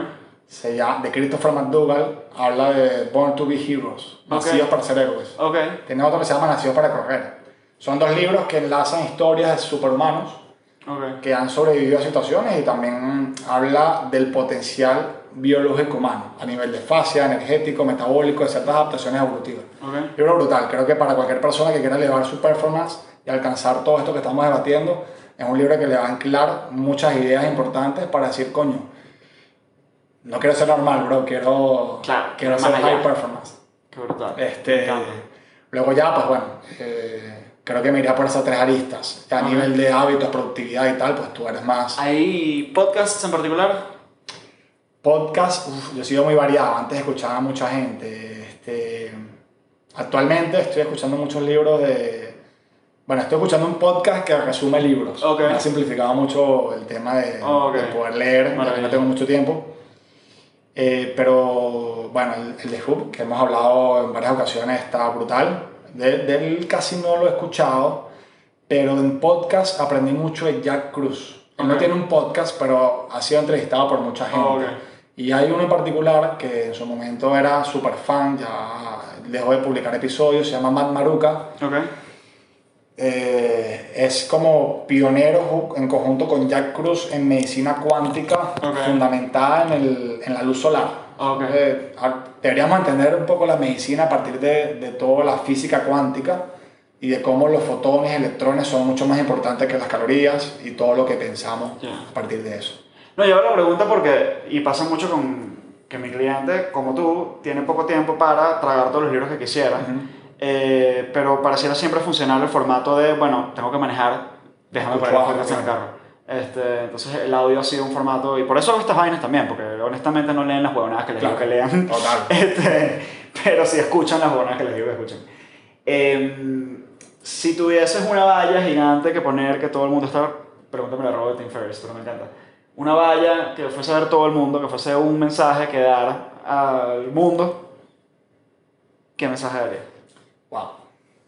[SPEAKER 2] se llama, de Christopher McDougall, habla de Born to be Heroes, Nacidos para ser héroes.
[SPEAKER 1] Ok.
[SPEAKER 2] Tiene otro que se llama Nacidos para correr. Son dos libros que enlazan historias de superhumanos que han sobrevivido a situaciones y también habla del potencial biológico humano a nivel de fascia, energético, metabólico, de ciertas adaptaciones evolutivas. Libro brutal, creo que para cualquier persona que quiera elevar su performance y alcanzar todo esto que estamos debatiendo, es un libro que le va a anclar muchas ideas importantes para decir, coño, no quiero ser normal, bro, quiero,
[SPEAKER 1] Claro,
[SPEAKER 2] quiero ser
[SPEAKER 1] allá.
[SPEAKER 2] high performance.
[SPEAKER 1] Qué brutal.
[SPEAKER 2] Este, luego ya, pues bueno, eh, creo que me iría por esas tres aristas. Ya a nivel de hábitos, productividad y tal, pues tú eres más...
[SPEAKER 1] ¿Hay podcasts en particular?
[SPEAKER 2] Podcast, uf, yo he sido muy variado. Antes escuchaba a mucha gente. Este, actualmente estoy escuchando muchos libros de. Bueno, estoy escuchando un podcast que resume libros.
[SPEAKER 1] Ok.
[SPEAKER 2] Me ha simplificado mucho el tema de,
[SPEAKER 1] Ok.
[SPEAKER 2] de poder leer, ya que
[SPEAKER 1] Maravilla.
[SPEAKER 2] no tengo mucho tiempo. Eh, pero bueno, el, el de Hub, que hemos hablado en varias ocasiones, está brutal. De, de él casi no lo he escuchado, pero en podcast aprendí mucho de Jack Cruz. Él no
[SPEAKER 1] Ok.
[SPEAKER 2] tiene un podcast, pero ha sido entrevistado por mucha gente.
[SPEAKER 1] Ok.
[SPEAKER 2] Y hay uno en particular que en su momento era súper fan, ya dejó de publicar episodios, se llama Matt Maruca.
[SPEAKER 1] Ok.
[SPEAKER 2] Eh, es como pionero en conjunto con Jack Cruz en medicina cuántica
[SPEAKER 1] Ok.
[SPEAKER 2] fundamentada en, el, en la luz solar.
[SPEAKER 1] Ok.
[SPEAKER 2] Eh, a- deberíamos entender un poco la medicina a partir de, de toda la física cuántica y de cómo los fotones electrones son mucho más importantes que las calorías y todo lo que pensamos
[SPEAKER 1] Ya.
[SPEAKER 2] a partir de eso.
[SPEAKER 1] No, yo hago la pregunta porque, y pasa mucho con que mi cliente, como tú, tiene poco tiempo para tragar todos los libros que quisiera, eh, pero pareciera siempre funcionar el formato de, bueno, tengo que manejar, déjame poner
[SPEAKER 2] Escuchar,
[SPEAKER 1] podcast en el carro. Este, entonces el audio ha sido un formato, y por eso hago estas vainas también, porque honestamente no leen las huevonadas que les digo
[SPEAKER 2] Claro.
[SPEAKER 1] que lean,
[SPEAKER 2] Total.
[SPEAKER 1] Este, pero sí escuchan las huevonadas que les digo que escuchen. Em, si tuvieses una valla gigante que poner, que todo el mundo está, pregúntame la robo de Tim Ferriss, pero me encanta. Una valla que fuese a ver todo el mundo, que fuese un mensaje que dar al mundo, ¿qué mensaje daría?
[SPEAKER 2] Wow.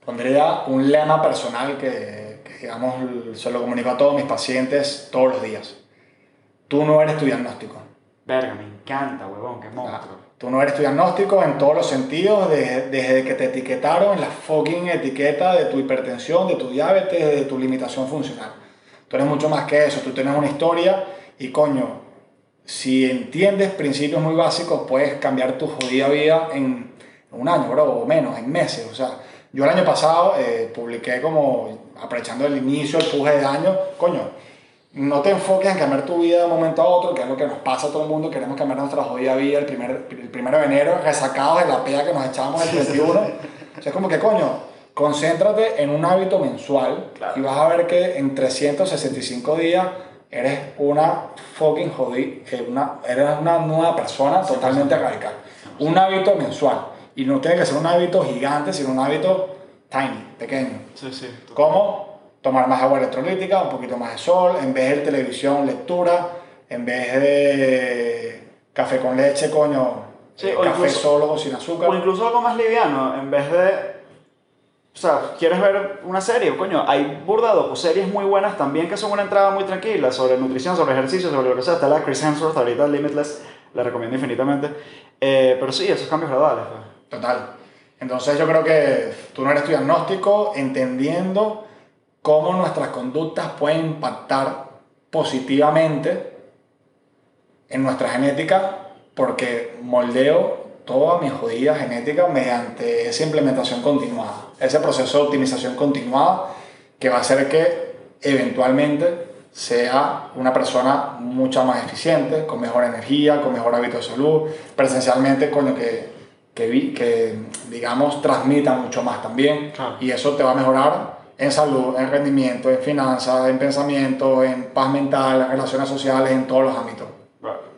[SPEAKER 2] Pondría un lema personal que, que, digamos, se lo comunico a todos mis pacientes todos los días. Tú no eres tu diagnóstico.
[SPEAKER 1] Verga, me encanta, huevón, qué monstruo.
[SPEAKER 2] Tú no eres tu diagnóstico en todos los sentidos, desde, desde que te etiquetaron en la fucking etiqueta de tu hipertensión, de tu diabetes, de tu limitación funcional. Tú eres mucho más que eso, tú tienes una historia y coño, si entiendes principios muy básicos, puedes cambiar tu jodida vida en un año, bro, o menos, en meses. O sea, yo el año pasado eh, publiqué como, aprovechando el inicio, el puje de año, coño, no te enfoques en cambiar tu vida de un momento a otro, que es lo que nos pasa a todo el mundo, queremos cambiar nuestra jodida vida el, primer, el primero de enero, resacados de la pega que nos echábamos el 31. o sea, es como que, coño, concéntrate en un hábito mensual
[SPEAKER 1] Claro.
[SPEAKER 2] y vas a ver que en 365 días eres una fucking jodida, una, eres una nueva persona totalmente radical. Un hábito mensual. Y no tiene que ser un hábito gigante, sino un hábito tiny, pequeño.
[SPEAKER 1] Sí, sí.
[SPEAKER 2] ¿Cómo? Tomar más agua electrolítica, un poquito más de sol, en vez de televisión, lectura, en vez de café con leche, coño,
[SPEAKER 1] Sí,
[SPEAKER 2] eh,
[SPEAKER 1] o
[SPEAKER 2] café
[SPEAKER 1] incluso-
[SPEAKER 2] solo o sin azúcar.
[SPEAKER 1] O incluso algo más liviano, en vez de... O sea, ¿quieres ver una serie? Coño, hay burda de series muy buenas también que son una entrada muy tranquila sobre nutrición, sobre ejercicio, sobre lo que sea. Está la Chris Hemsworth ahorita, Limitless, la recomiendo infinitamente. Eh, pero sí, esos cambios graduales. pues.
[SPEAKER 2] Total. Entonces yo creo que tú no eres tu diagnóstico, entendiendo cómo nuestras conductas pueden impactar positivamente en nuestra genética, porque moldeo toda mi jodida genética mediante esa implementación continuada, ese proceso de optimización continuada que va a hacer que eventualmente sea una persona mucho más eficiente, con mejor energía, con mejor hábito de salud, presencialmente, coño, que, que, vi- que digamos, transmita mucho más también.
[SPEAKER 1] Claro.
[SPEAKER 2] Y eso te va a mejorar en salud, en rendimiento, en finanzas, en pensamiento, en paz mental, en relaciones sociales, en todos los ámbitos.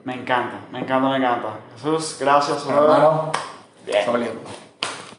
[SPEAKER 1] Me encanta, me encanta, me encanta. Jesús, gracias.
[SPEAKER 2] Hermano,
[SPEAKER 1] Bien.